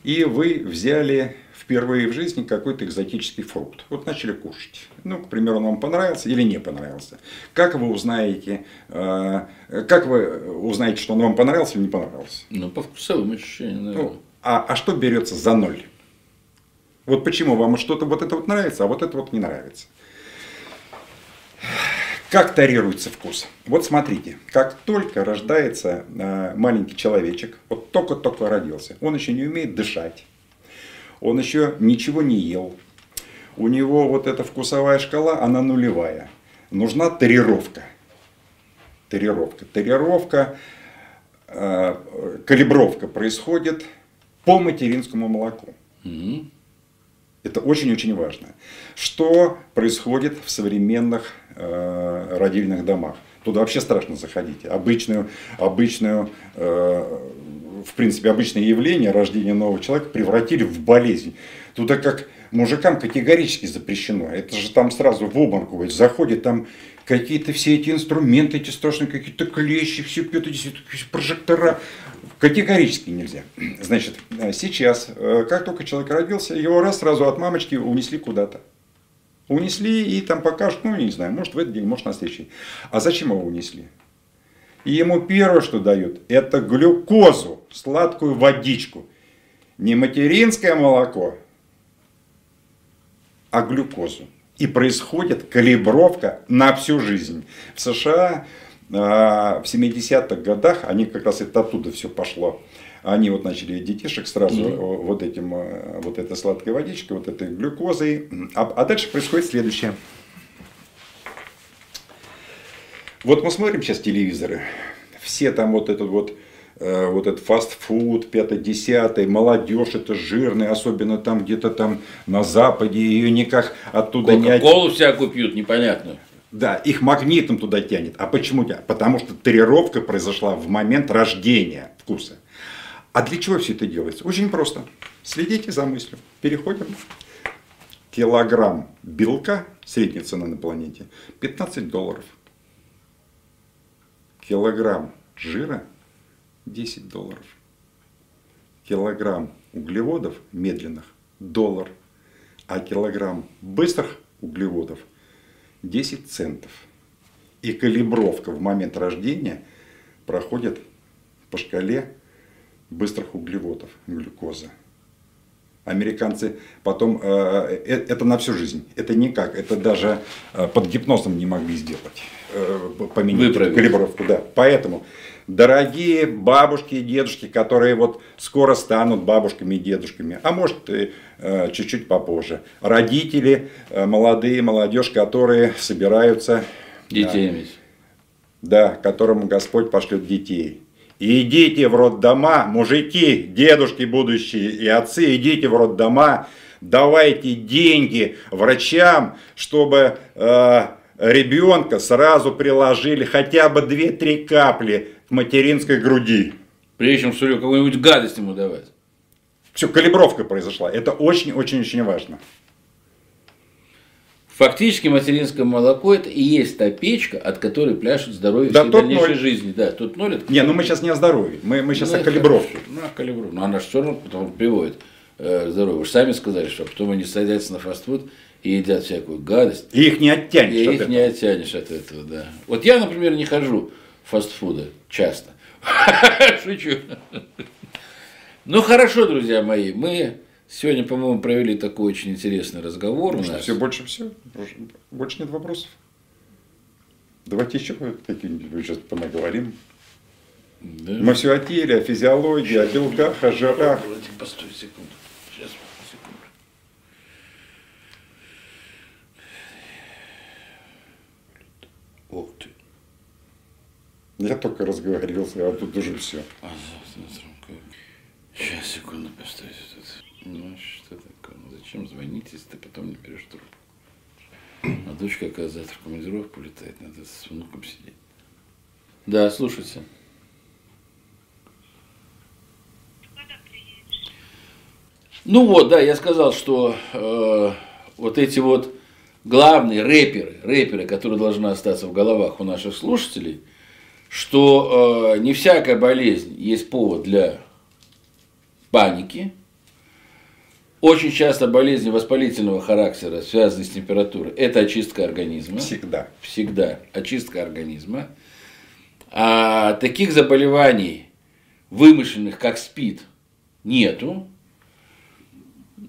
И вы взяли впервые в жизни какой-то экзотический фрукт. Вот начали кушать. Ну, к примеру, он вам понравился или не понравился. Как вы узнаете, э, как вы узнаете, что он вам понравился или не понравился? Ну, по вкусовым ощущениям, наверное. Ну, а, а что берется за ноль? Вот почему вам что-то вот это вот нравится, а вот это вот не нравится. Как тарируется вкус? Вот смотрите, как только рождается э, маленький человечек, вот только-только родился, он еще не умеет дышать, он еще ничего не ел, у него вот эта вкусовая шкала, она нулевая. Нужна тарировка. Тарировка. Тарировка, э, калибровка происходит по материнскому молоку. Mm-hmm. Это очень-очень важно. Что происходит в современных э, родильных домах? Туда вообще страшно заходить. Обычную, обычную э, в принципе, обычное явление рождения нового человека превратили в болезнь. Туда как мужикам категорически запрещено. Это же там сразу в обморок заходит там какие-то все эти инструменты, эти страшные какие-то клещи, все эти прожектора. Категорически нельзя. Значит, сейчас, э, как только человек родился, его раз сразу от мамочки унесли куда-то. Унесли и там покажут, ну, не знаю, может в этот день, может на следующий. А зачем его унесли? И ему первое, что дают, это глюкозу, сладкую водичку. Не материнское молоко, а глюкозу и происходит калибровка на всю жизнь. В США а, в 70-х годах, они как раз это оттуда все пошло, они вот начали детишек сразу mm-hmm. вот этим, а, вот этой сладкой водичкой, вот этой глюкозой. А, а дальше происходит следующее. Вот мы смотрим сейчас телевизоры, все там вот этот вот Э, вот этот фастфуд, пятый-десятый, молодежь это жирная, особенно там где-то там на Западе, ее никак оттуда не... Колу всякую пьют, непонятно. Да, их магнитом туда тянет. А почему? Потому что тренировка произошла в момент рождения вкуса. А для чего все это делается? Очень просто. Следите за мыслью. Переходим. Килограмм белка, средняя цена на планете, 15 долларов. Килограмм жира 10 долларов. Килограмм углеводов медленных – доллар. А килограмм быстрых углеводов – 10 центов. И калибровка в момент рождения проходит по шкале быстрых углеводов, глюкоза. Американцы потом, э, э, это на всю жизнь, это никак, это даже э, под гипнозом не могли сделать, поменять Выправить. калибровку. Да. Поэтому дорогие бабушки и дедушки, которые вот скоро станут бабушками и дедушками, а может и э, чуть-чуть попозже. Родители, э, молодые, молодежь, которые собираются... Детей иметь. Да, которым Господь пошлет детей. Идите в роддома, мужики, дедушки будущие и отцы, идите в роддома, давайте деньги врачам, чтобы э, ребенка сразу приложили хотя бы 2-3 капли к материнской груди. Прежде чем что какую-нибудь гадость ему давать. Все, калибровка произошла. Это очень-очень-очень важно. Фактически материнское молоко это и есть та печка, от которой пляшут здоровье да, всей дальнейшей ноль. жизни. Да, тут ноль. Не, ну мы сейчас не о здоровье, мы, мы сейчас ну, о калибровке. Ну, о калибровке. Но она же все равно потом приводит э, здоровье. Вы же сами сказали, что потом они садятся на фастфуд и едят всякую гадость. И их не оттянешь. И от их этого. не оттянешь от этого, да. Вот я, например, не хожу в фастфуды часто. Шучу. Ну хорошо, друзья мои, мы сегодня, по-моему, провели такой очень интересный разговор у нас. Все, больше все. Больше нет вопросов. Давайте еще какие-нибудь сейчас понаговорим. Да. Мы все о теле, о физиологии, о белках, о жирах. Постой секунду. Сейчас, секунду. Ох ты. Я только разговорился, а тут уже все. А? Сейчас, секунду, постойте. Ну, что такое? Ну, зачем звонить, если ты потом не берешь трубку? А дочка, как завтра в командировку улетает, надо с внуком сидеть. Да, слушайте. Ну вот, да, я сказал, что э, вот эти вот главные рэперы, рэперы, которые должны остаться в головах у наших слушателей, что э, не всякая болезнь есть повод для паники. Очень часто болезни воспалительного характера, связанные с температурой, это очистка организма. Всегда. Всегда очистка организма. А таких заболеваний, вымышленных, как СПИД, нету.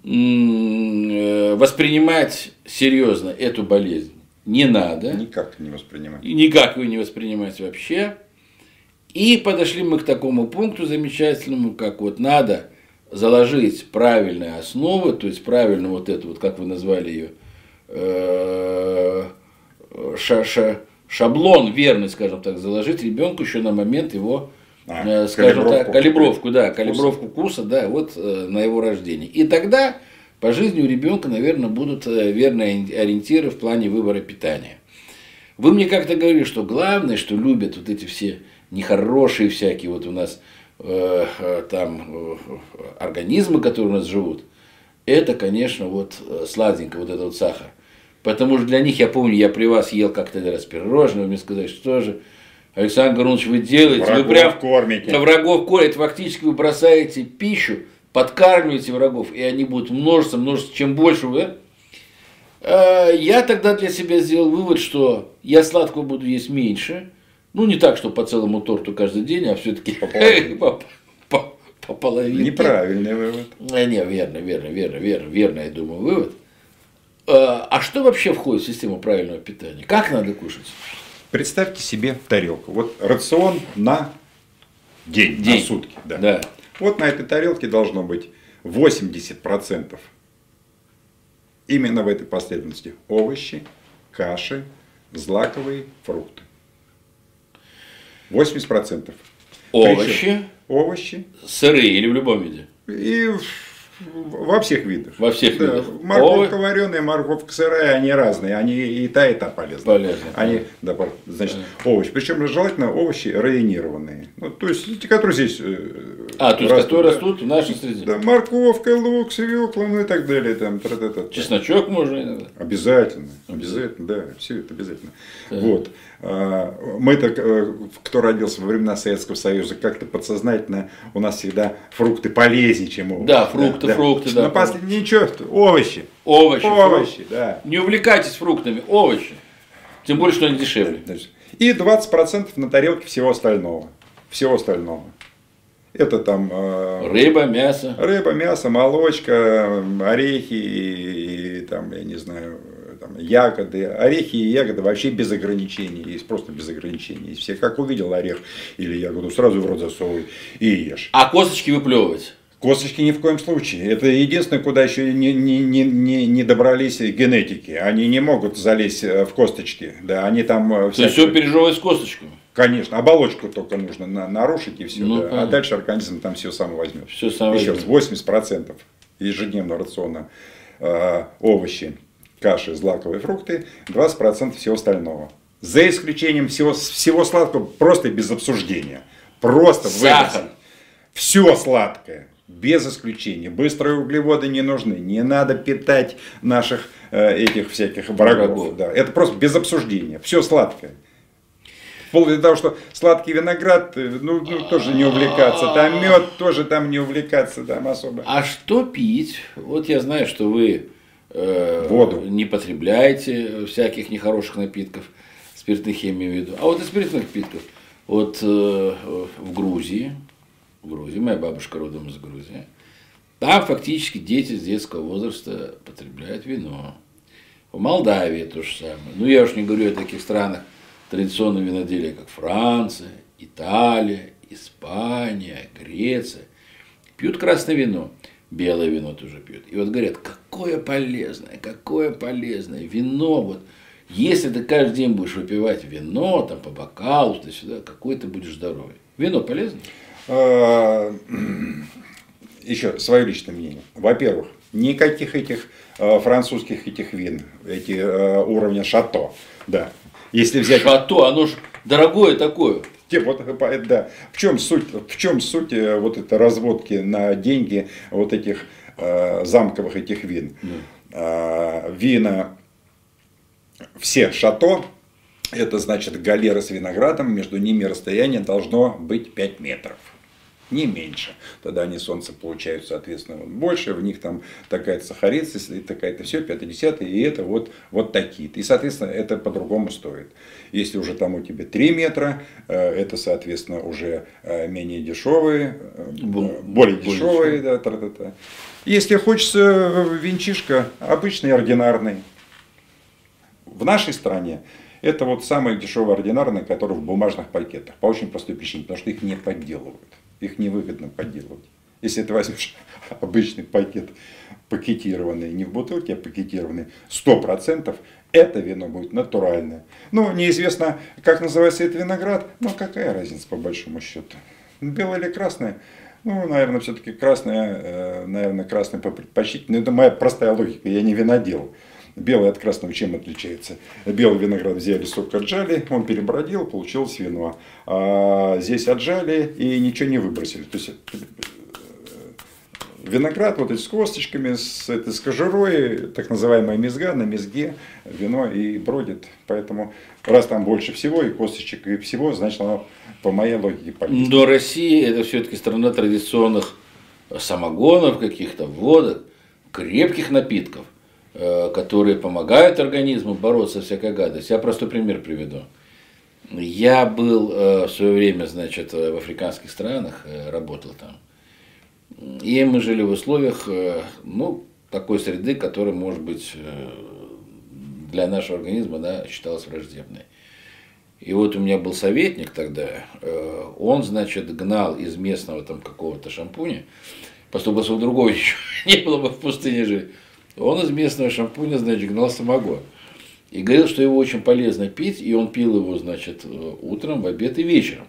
Э, Воспринимать серьезно эту болезнь не надо. Никак не воспринимать. Никак вы не воспринимаете вообще. И подошли мы к такому пункту замечательному, как вот надо заложить правильные основы, то есть правильно вот эту, вот как вы назвали ее, э, ша- ша- шаблон верный, скажем так, заложить ребенку еще на момент его, А, э, скажем калибровку. так, калибровку, да, калибровку курса, да, вот э, на его рождение. И тогда по жизни у ребенка, наверное, будут верные ориентиры в плане выбора питания. Вы мне как-то говорили, что главное, что любят вот эти все нехорошие всякие вот у нас там э, организмы, которые у нас живут, это, конечно, вот э, сладенько, вот этот вот сахар. Потому что для них, я помню, я при вас ел как-то раз пирожное, мне сказали, что же, Александр Горунович, вы делаете, Врагов вы прям кормите. врагов кормите, фактически вы бросаете пищу, подкармливаете врагов, и они будут множиться, множиться, чем больше вы. Э, Я тогда для себя сделал вывод, что я сладкого буду есть меньше. Ну, не так, что по целому торту каждый день, а все-таки По половине. по, по- по половине. Неправильный вывод. Э, Не, верно, верно, верно, верно, верно, я думаю, вывод. Э, А что вообще входит в систему правильного питания? Как надо кушать? Представьте себе тарелку. Вот рацион на день, на День. сутки. Да. Да. Вот на этой тарелке должно быть 80% именно в этой последовательности овощи, каши, злаковые фрукты. 80%. Овощи, Причем овощи сырые или в любом виде? и во всех видах. Во всех Да, видах. Морковка Овощ- вареная, морковка сырая, они разные. Они и та, и та полезны. Полезны, Они, да, значит, овощи. Причем желательно овощи районированные. Ну, то есть, те, которые здесь э, А, то есть, растут, которые да. растут в нашей среде. Да, морковка, лук, свекла, ну и так далее. Там, тра-та-та. Чесночок можно иногда. Обязательно, обязательно, да, все это обязательно. Вот. А, Мы так, э, кто родился во времена Советского Союза, как-то подсознательно у нас всегда фрукты полезнее, чем овощи. Да, фрукты, фрукты, да. Но после ничего, овощи. Овощи, Овощи, фрукты. да. Не увлекайтесь фруктами, овощи. Тем более, что они дешевле. И 20% на тарелке всего остального. Всего остального. Это там э, Рыба, мясо. Рыба, мясо, молочка, орехи и, и там, я не знаю, там, ягоды. Орехи и ягоды вообще без ограничений. Есть просто без ограничений. Все, как увидел орех или ягоду, сразу в рот засовывай и ешь. А косточки выплевывать. Косточки ни в коем случае. Это единственное, куда еще не, не, не, не, не добрались генетики. Они не могут залезть э, в косточки. Да, они там э, То есть все пережевывать с косточками. Конечно, оболочку только нужно на- нарушить и все. Ну, да. А дальше организм там все сам возьмет. Всё сам Еще возьмет. раз, 80% ежедневного рациона э, овощи, каши, злаковые фрукты, 20% всего остального. За исключением всего, всего сладкого, просто без обсуждения. Просто Сахар. Все сладкое. Без исключения. Быстрые углеводы не нужны. Не надо питать наших э, этих всяких врагов. Врагов. Да. Это просто без обсуждения. Все сладкое. вплоть до того, что сладкий виноград, э, ну, ну тоже не увлекаться, там мед тоже там не увлекаться, там особо. А что пить? Вот я знаю, что вы э, Воду. не потребляете всяких нехороших напитков, спиртных я имею в виду. А вот из спиртных напитков, вот э, в Грузии, в Грузии, моя бабушка родом из Грузии, там фактически дети с детского возраста потребляют вино. В Молдавии то же самое. Ну, я уж не говорю о таких странах традиционного виноделия, как Франция, Италия, Испания, Греция. Пьют красное вино, белое вино тоже пьют. И вот говорят, какое полезное, какое полезное вино. Вот если ты каждый день будешь выпивать вино, там по бокалу, то сюда, какой ты будешь здоровый. Вино полезно? А, еще свое личное мнение. Во-первых, никаких этих э, французских этих вин, эти э, уровня шато, да. Если взять... Шато, оно же дорогое такое. Вот, да. В чем суть, в чем суть э, вот этой разводки на деньги вот этих э, замковых этих вин? Да. Э, вина все шато, это значит галеры с виноградом, между ними расстояние должно быть 5 метров не меньше. Тогда они солнце получают, соответственно, больше, в них там такая-то сахарица, такая-то все, 5 и это вот, вот такие И, соответственно, это по-другому стоит. Если уже там у тебя 3 метра, э, это, соответственно, уже э, менее дешевые, э, более, более дешевые. Да, та -та -та. Если хочется винчишка, обычный, ординарный. В нашей стране это вот самый дешевый ординарный, который в бумажных пакетах. По очень простой причине, потому что их не подделывают их невыгодно подделывать. Если ты возьмешь обычный пакет пакетированный, не в бутылке, а пакетированный, 100% это вино будет натуральное. Ну, неизвестно, как называется этот виноград, но какая разница по большому счету. Белое или красное? Ну, наверное, все-таки красное, э, наверное, красное по предпочтительному. Это моя простая логика, я не винодел. Белый от красного чем отличается? Белый виноград взяли, сок отжали, он перебродил, получилось вино. А здесь отжали и ничего не выбросили. То есть э, виноград вот с косточками, с, этой, с кожурой, так называемая мезга, на мезге вино и бродит. Поэтому раз там больше всего и косточек и всего, значит оно по моей логике полезно. Но Россия это все-таки страна традиционных самогонов каких-то, водок, крепких напитков. Э, которые помогают организму бороться с всякой гадостью. Я простой пример приведу. Я был э, в свое время, значит, в африканских странах, э, работал там. И мы жили в условиях, ну, такой среды, которая, может быть, для нашего организма да, считалась враждебной. И вот у меня был советник тогда, он, значит, гнал из местного там какого-то шампуня, поскольку другого еще не было бы в пустыне жить, он из местного шампуня, значит, гнал самогон. И говорил, что его очень полезно пить, и он пил его, значит, утром, в обед и вечером.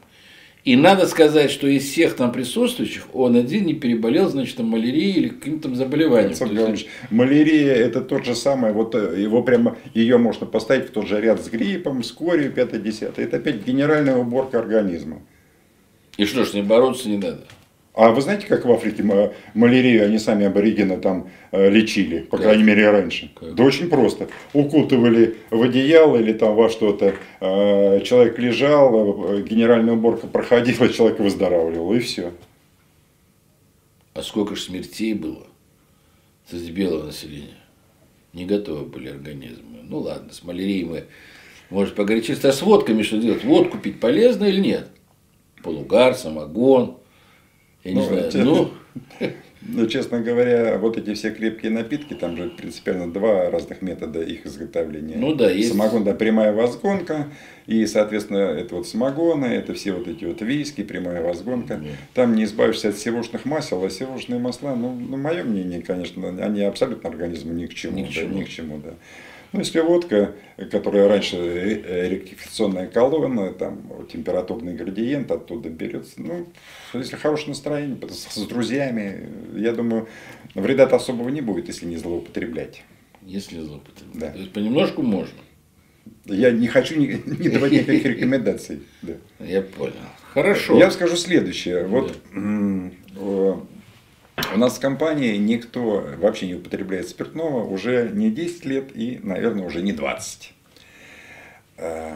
И надо сказать, что из всех там присутствующих он один не переболел, значит, малярией или каким-то заболеванием. есть... Малярия это тот же самый, вот э, его прямо, ее можно поставить в тот же ряд с гриппом, с корью, 5-10. Это опять генеральная уборка организма. И что ж, не бороться не надо? А вы знаете, как в Африке малярию они сами аборигены там э, лечили, по крайней мере раньше? Как? Да очень просто. Укутывали в одеяло или там во что-то, э, человек лежал, э, генеральная уборка проходила, человек выздоравливал и все. А сколько же смертей было среди белого населения? Не готовы были организмы. Ну ладно, с малярией мы, может, поговорить чисто, а с водками что делать? Водку пить полезно или нет? Полугар, самогон – я не ну, знаю. Те, ну... ну, честно говоря, вот эти все крепкие напитки, там же принципиально два разных метода их изготовления. Ну да, есть. Самогон, да, прямая возгонка, и, соответственно, это вот самогоны, это все вот эти вот виски, прямая возгонка. Да. Там не избавишься от севушных масел, а севушные масла, ну, ну, мое мнение, конечно, они абсолютно организму ни к чему. Ни к чему. Да, ни к чему да. Ну, если водка, которая раньше э, ректификационная колонна, там температурный градиент оттуда берется, ну, если хорошее настроение, с друзьями, я думаю, вреда-то особого не будет, если не злоупотреблять. Если злоупотреблять. Да. То есть понемножку можно. Я не хочу не, не давать никаких рекомендаций. Да. Я понял. Хорошо. Я скажу следующее. Вот да. У нас в компании никто вообще не употребляет спиртного уже не 10 лет и, наверное, уже не 20. Э,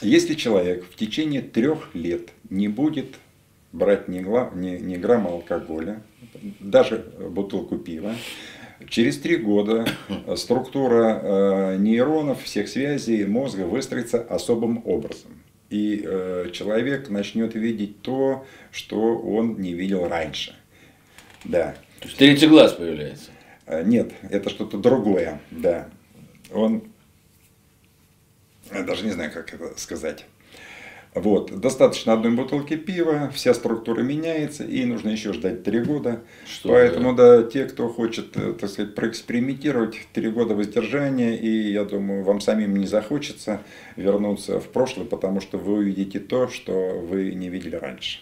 Если человек в течение трех лет не будет брать ни, ни, ни грамма алкоголя, даже бутылку пива, через три года структура э, нейронов, всех связей мозга выстроится особым образом. И э, человек начнет видеть то, что он не видел раньше. Да. То есть третий глаз появляется? Э, нет, это что-то другое, да. Он, я даже не знаю, как это сказать. Вот, достаточно одной бутылки пива, вся структура меняется, и нужно еще ждать три года. Что Поэтому, да. те, кто хочет, э, так сказать, проэкспериментировать, три года воздержания, и я думаю, вам самим не захочется вернуться в прошлое, потому что вы увидите то, что вы не видели раньше.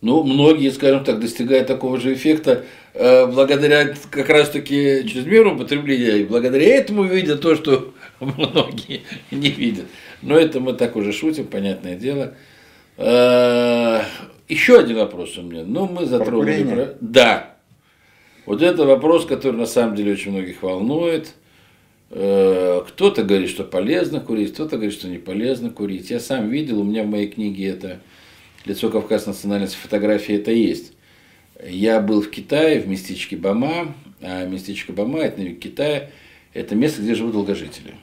Ну, многие, скажем так, достигают такого же эффекта э, благодаря как раз-таки чрезмерному потреблению, и благодаря этому видят то, что многие не видят. Но это мы так уже шутим, понятное дело. Э, еще один вопрос у меня. Ну, мы затронули. Про... Да. Вот это вопрос, который на самом деле очень многих волнует. Э, кто-то говорит, что полезно курить, кто-то говорит, что не полезно курить. Я сам видел, у меня в моей книге это лицо Кавказ национальности фотографии это есть. Я был в Китае, в местечке Бама, а местечко Бама, это на юге Китая, это место, где живут долгожители.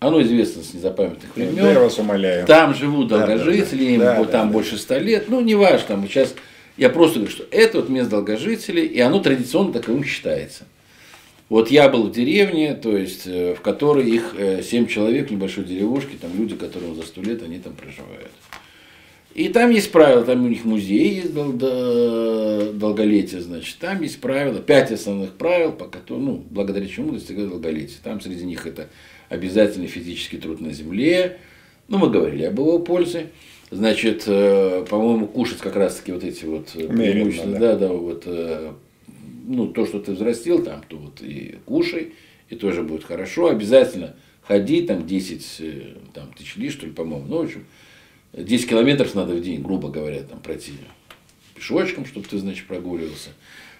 Оно известно с незапамятных времен. Да, я вас умоляю. Там живут долгожители, да, да, да. там да, больше ста лет. Ну, не важно, сейчас я просто говорю, что это вот место долгожителей, и оно традиционно таковым считается. Вот я был в деревне, то есть э, в которой их э, семь человек в небольшой деревушке, там люди, которым за сто лет они там проживают. И там есть правила, там у них музей есть дол- долголетия, значит, там есть правила, пять основных правил, по которым, ну, благодаря чему достигают долголетия. Там среди них это обязательный физический труд на земле. Ну, мы говорили об его пользе. Значит, э, по-моему, кушать как раз-таки вот эти вот э, преимущества, да. да, вот, э, ну, то, что ты взрастил там, то вот и кушай, и тоже будет хорошо. Обязательно ходи, там 10 там, тысяч ли, что ли, по-моему, ну, в общем, 10 километров надо в день, грубо говоря, там пройти пешочком, чтобы ты, значит, прогуливался.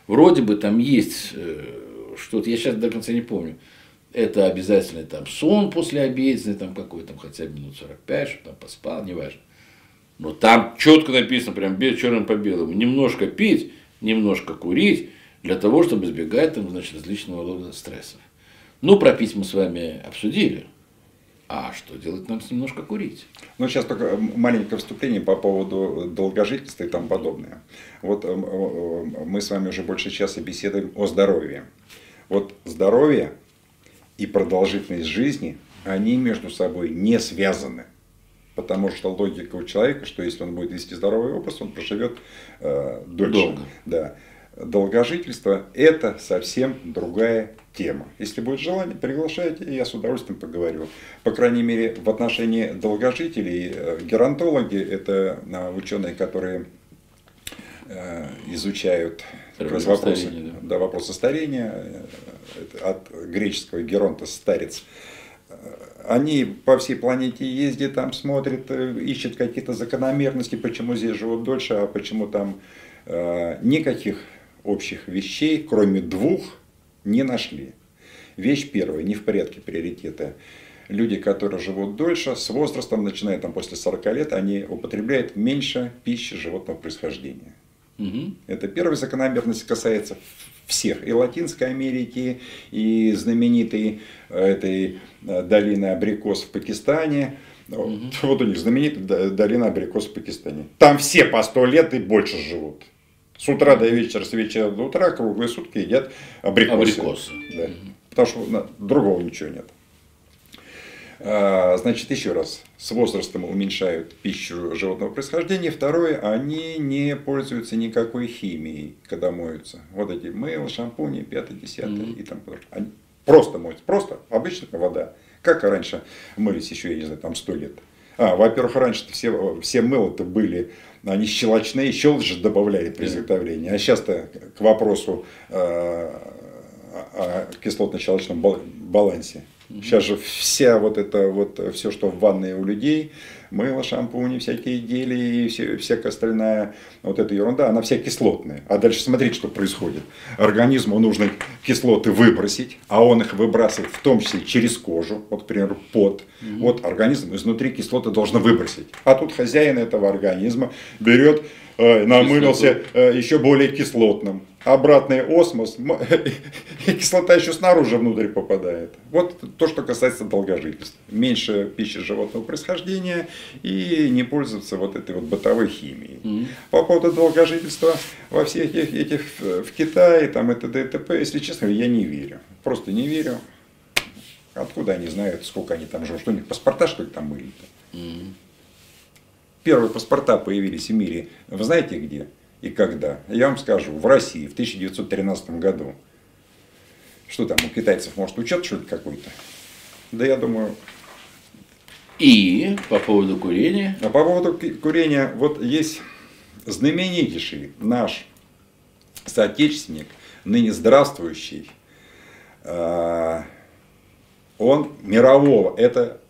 Вроде бы там есть что-то, я сейчас до конца не помню, это обязательно там сон после обеденный, там какой там хотя бы минут 45, чтобы там поспал, неважно. Но там четко написано, прям черным по белому, немножко пить, немножко курить, для того, чтобы избегать там, значит, различного рода стрессов. Ну, пропить мы с вами обсудили. А что делать нам с немножко курить? Ну, сейчас только маленькое вступление по поводу долгожительства и тому подобное. Вот э, э, мы с вами уже больше часа беседуем о здоровье. Вот здоровье и продолжительность жизни, они между собой не связаны. Потому что логика у человека, что если он будет вести здоровый образ, он проживет э, дольше. Долго. Да. Долгожительство – это совсем другая тема. Если будет желание, приглашайте, я с удовольствием поговорю. По крайней мере, в отношении долгожителей, э, геронтологи – это э, ученые, которые э, изучают вопросы, да. Да, вопросы старения, от греческого геронта старец. Они по всей планете ездят, там смотрят, ищут какие-то закономерности, почему здесь живут дольше, а почему там э, никаких общих вещей, кроме двух, не нашли. Вещь первая, не в порядке приоритета. Люди, которые живут дольше, с возрастом, начиная там после 40 лет, они употребляют меньше пищи животного происхождения. Угу. Это первая закономерность касается всех, и Латинской Америки, и знаменитой э, этой э, долины абрикос в Пакистане. Угу. Вот у них знаменитая долина абрикос в Пакистане. Там все по сто лет и больше живут. С утра до вечера, с вечера до утра, круглые сутки едят абрикосы. абрикосы. Да. Угу. Потому что другого ничего нет. А, значит, еще раз, с возрастом уменьшают пищу животного происхождения. Второе, они не пользуются никакой химией, когда моются. Вот эти мыло, шампуни, пятое, десятое mm-hmm. и там они просто моются, просто обычная вода. Как раньше мылись еще, я не знаю, там сто лет. А, во-первых, раньше все, все мыло-то были, они щелочные, щелочь добавляли при изготовлении. А сейчас-то к вопросу э, о кислотно-щелочном балансе. Сейчас же вся вот это вот все, что в ванной у людей, мыло, шампуни, всякие гели и все, всякая остальная вот эта ерунда, она вся кислотная. А дальше смотрите, что происходит. Организму нужно кислоты выбросить, а он их выбрасывает в том числе через кожу, вот, например, пот. Угу. Вот организм изнутри кислоты должен выбросить. А тут хозяин этого организма берет Э, намылился э, еще более кислотным. Обратный осмос, и кислота еще снаружи внутрь попадает. Вот то, что касается долгожительства. Меньше пищи животного происхождения и не пользоваться вот этой вот бытовой химией. Mm-hmm. По поводу долгожительства во всех этих, этих в Китае, там и т.д. и т.п., если честно, я не верю. Просто не верю. Откуда они знают, сколько они там живут? Что у них паспорта, что ли, там были-то? Mm-hmm. Первые паспорта появились в мире, вы знаете где и когда? Я вам скажу, в России в 1913 году. Что там, у китайцев, может, учет что-то какой-то? Да я думаю... И по поводу курения? А по поводу курения, вот есть знаменитейший наш соотечественник, ныне здравствующий, а, он мирового, это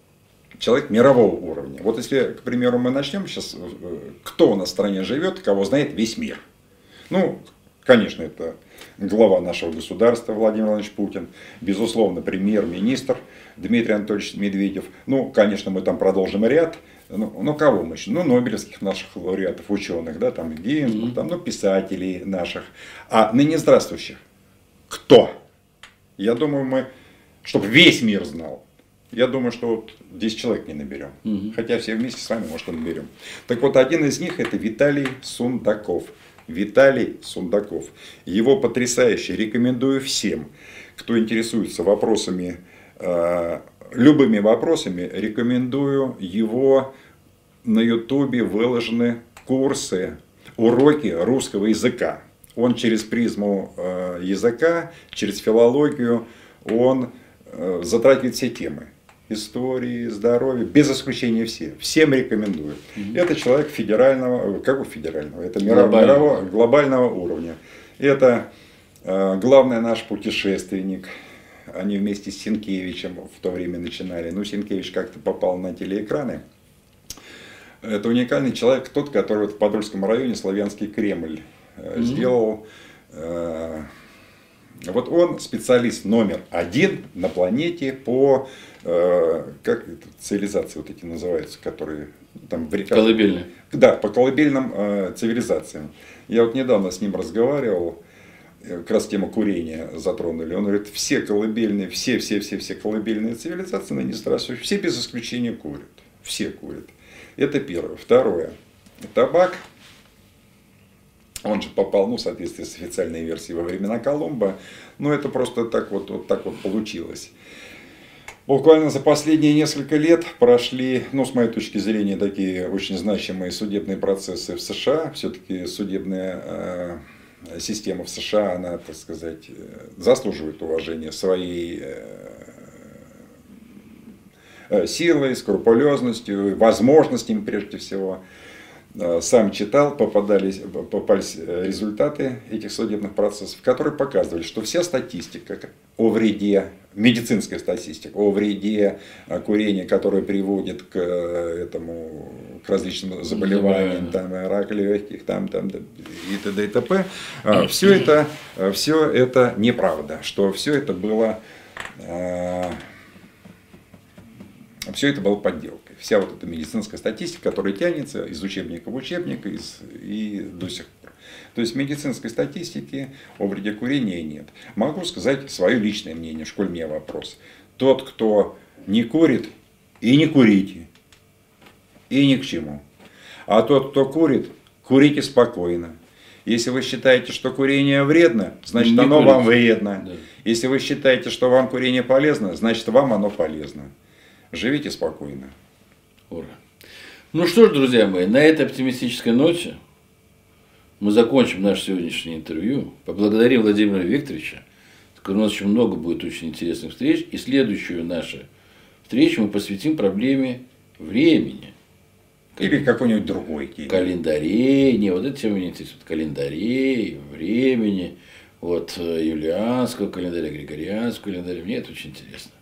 человек мирового уровня. Вот если, к примеру, мы начнем сейчас, э, кто у нас в стране живет, кого знает весь мир. Ну, конечно, это глава нашего государства Владимир Владимирович Путин, безусловно, премьер-министр Дмитрий Анатольевич Медведев. Ну, конечно, мы там продолжим ряд. Ну, ну кого мы еще? Ну, нобелевских наших лауреатов, ученых, да, там Гейнсбург, mm-hmm. там, ну, писателей наших. А ныне здравствующих. Кто? Я думаю, мы, чтобы весь мир знал, я думаю, что вот 10 человек не наберем. Угу. Хотя все вместе с вами, может, и наберем. Так вот, один из них это Виталий Сундаков. Виталий Сундаков. Его потрясающе рекомендую всем, кто интересуется вопросами, э, любыми вопросами, рекомендую его на ютубе выложены курсы, уроки русского языка. Он через призму э, языка, через филологию, он э, затрагивает все темы истории, здоровья, без исключения все. Всем рекомендую. Угу. Это человек федерального, как у федерального, это глобального, мирового, глобального уровня. Это э, главный наш путешественник. Они вместе с Синкевичем в то время начинали. Ну, Синкевич как-то попал на телеэкраны. Это уникальный человек, тот, который в Подольском районе Славянский Кремль mm сделал. Э, вот он специалист номер один на планете по Э, как это, цивилизации вот эти называются, которые там в реках. Колыбельные. Да, по колыбельным э, цивилизациям. Я вот недавно с ним разговаривал, э, как раз тему курения затронули. Он говорит, все колыбельные, все, все, все, все колыбельные цивилизации на здравствующие, все без исключения курят. Все курят. Это первое. Второе. Табак, он же попал, ну, в соответствии с официальной версией во времена Колумба, но это просто так вот, вот так вот получилось. Буквально за последние несколько лет прошли, ну, с моей точки зрения, такие очень значимые судебные процессы в США. Все-таки судебная э, система в США, она, так сказать, э, заслуживает уважения своей э, э, силой, скрупулезностью, возможностями прежде всего. Э, сам читал, попадались, попались результаты этих судебных процессов, которые показывали, что вся статистика о вреде, медицинская статистика о вреде э, курения, которое приводит к э, этому к различным заболеваниям, там, рак легких, там, там, и т.д. и т.п. Все это, все это неправда, что все это было все это было подделкой. Вся вот эта медицинская статистика, которая тянется из учебника в учебник из, и до сих пор. То есть медицинской статистики о вреде курения нет. Могу сказать свое личное мнение, школь мне вопрос. Тот, кто не курит, и не курите. И ни к чему. А тот, кто курит, курите спокойно. Если вы считаете, что курение вредно, значит не оно курите. вам вредно. Да. Если вы считаете, что вам курение полезно, значит вам оно полезно. Живите спокойно. Ура. Ну что ж, друзья мои, на этой оптимистической ноте мы закончим наше сегодняшнее интервью. Поблагодарим Владимира Викторовича. У нас еще много будет очень интересных встреч. И следующую нашу встречу мы посвятим проблеме времени. Или какой-нибудь другой теме. Календарей. Не, вот эта тема меня интересует. Календарей, времени. от э, юлианского календаря, григорианского календаря. Мне это очень интересно.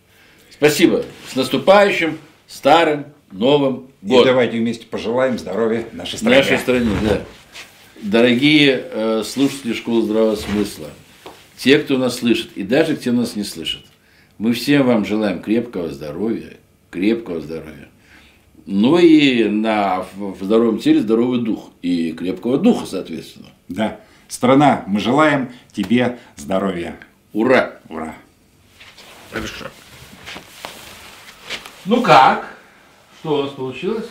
Спасибо. С наступающим старым Новым годом. И давайте вместе пожелаем здоровья нашей стране. Нашей стране, да. Дорогие э, слушатели школы здравого смысла, те, кто нас слышит, и даже те, кто нас не слышит, мы всем вам желаем крепкого здоровья, крепкого здоровья. Ну и на, в здоровом теле здоровый дух. И крепкого духа, соответственно. Да. Страна, мы желаем тебе здоровья. Ура! Ура! Хорошо. Ну как? Что у нас получилось?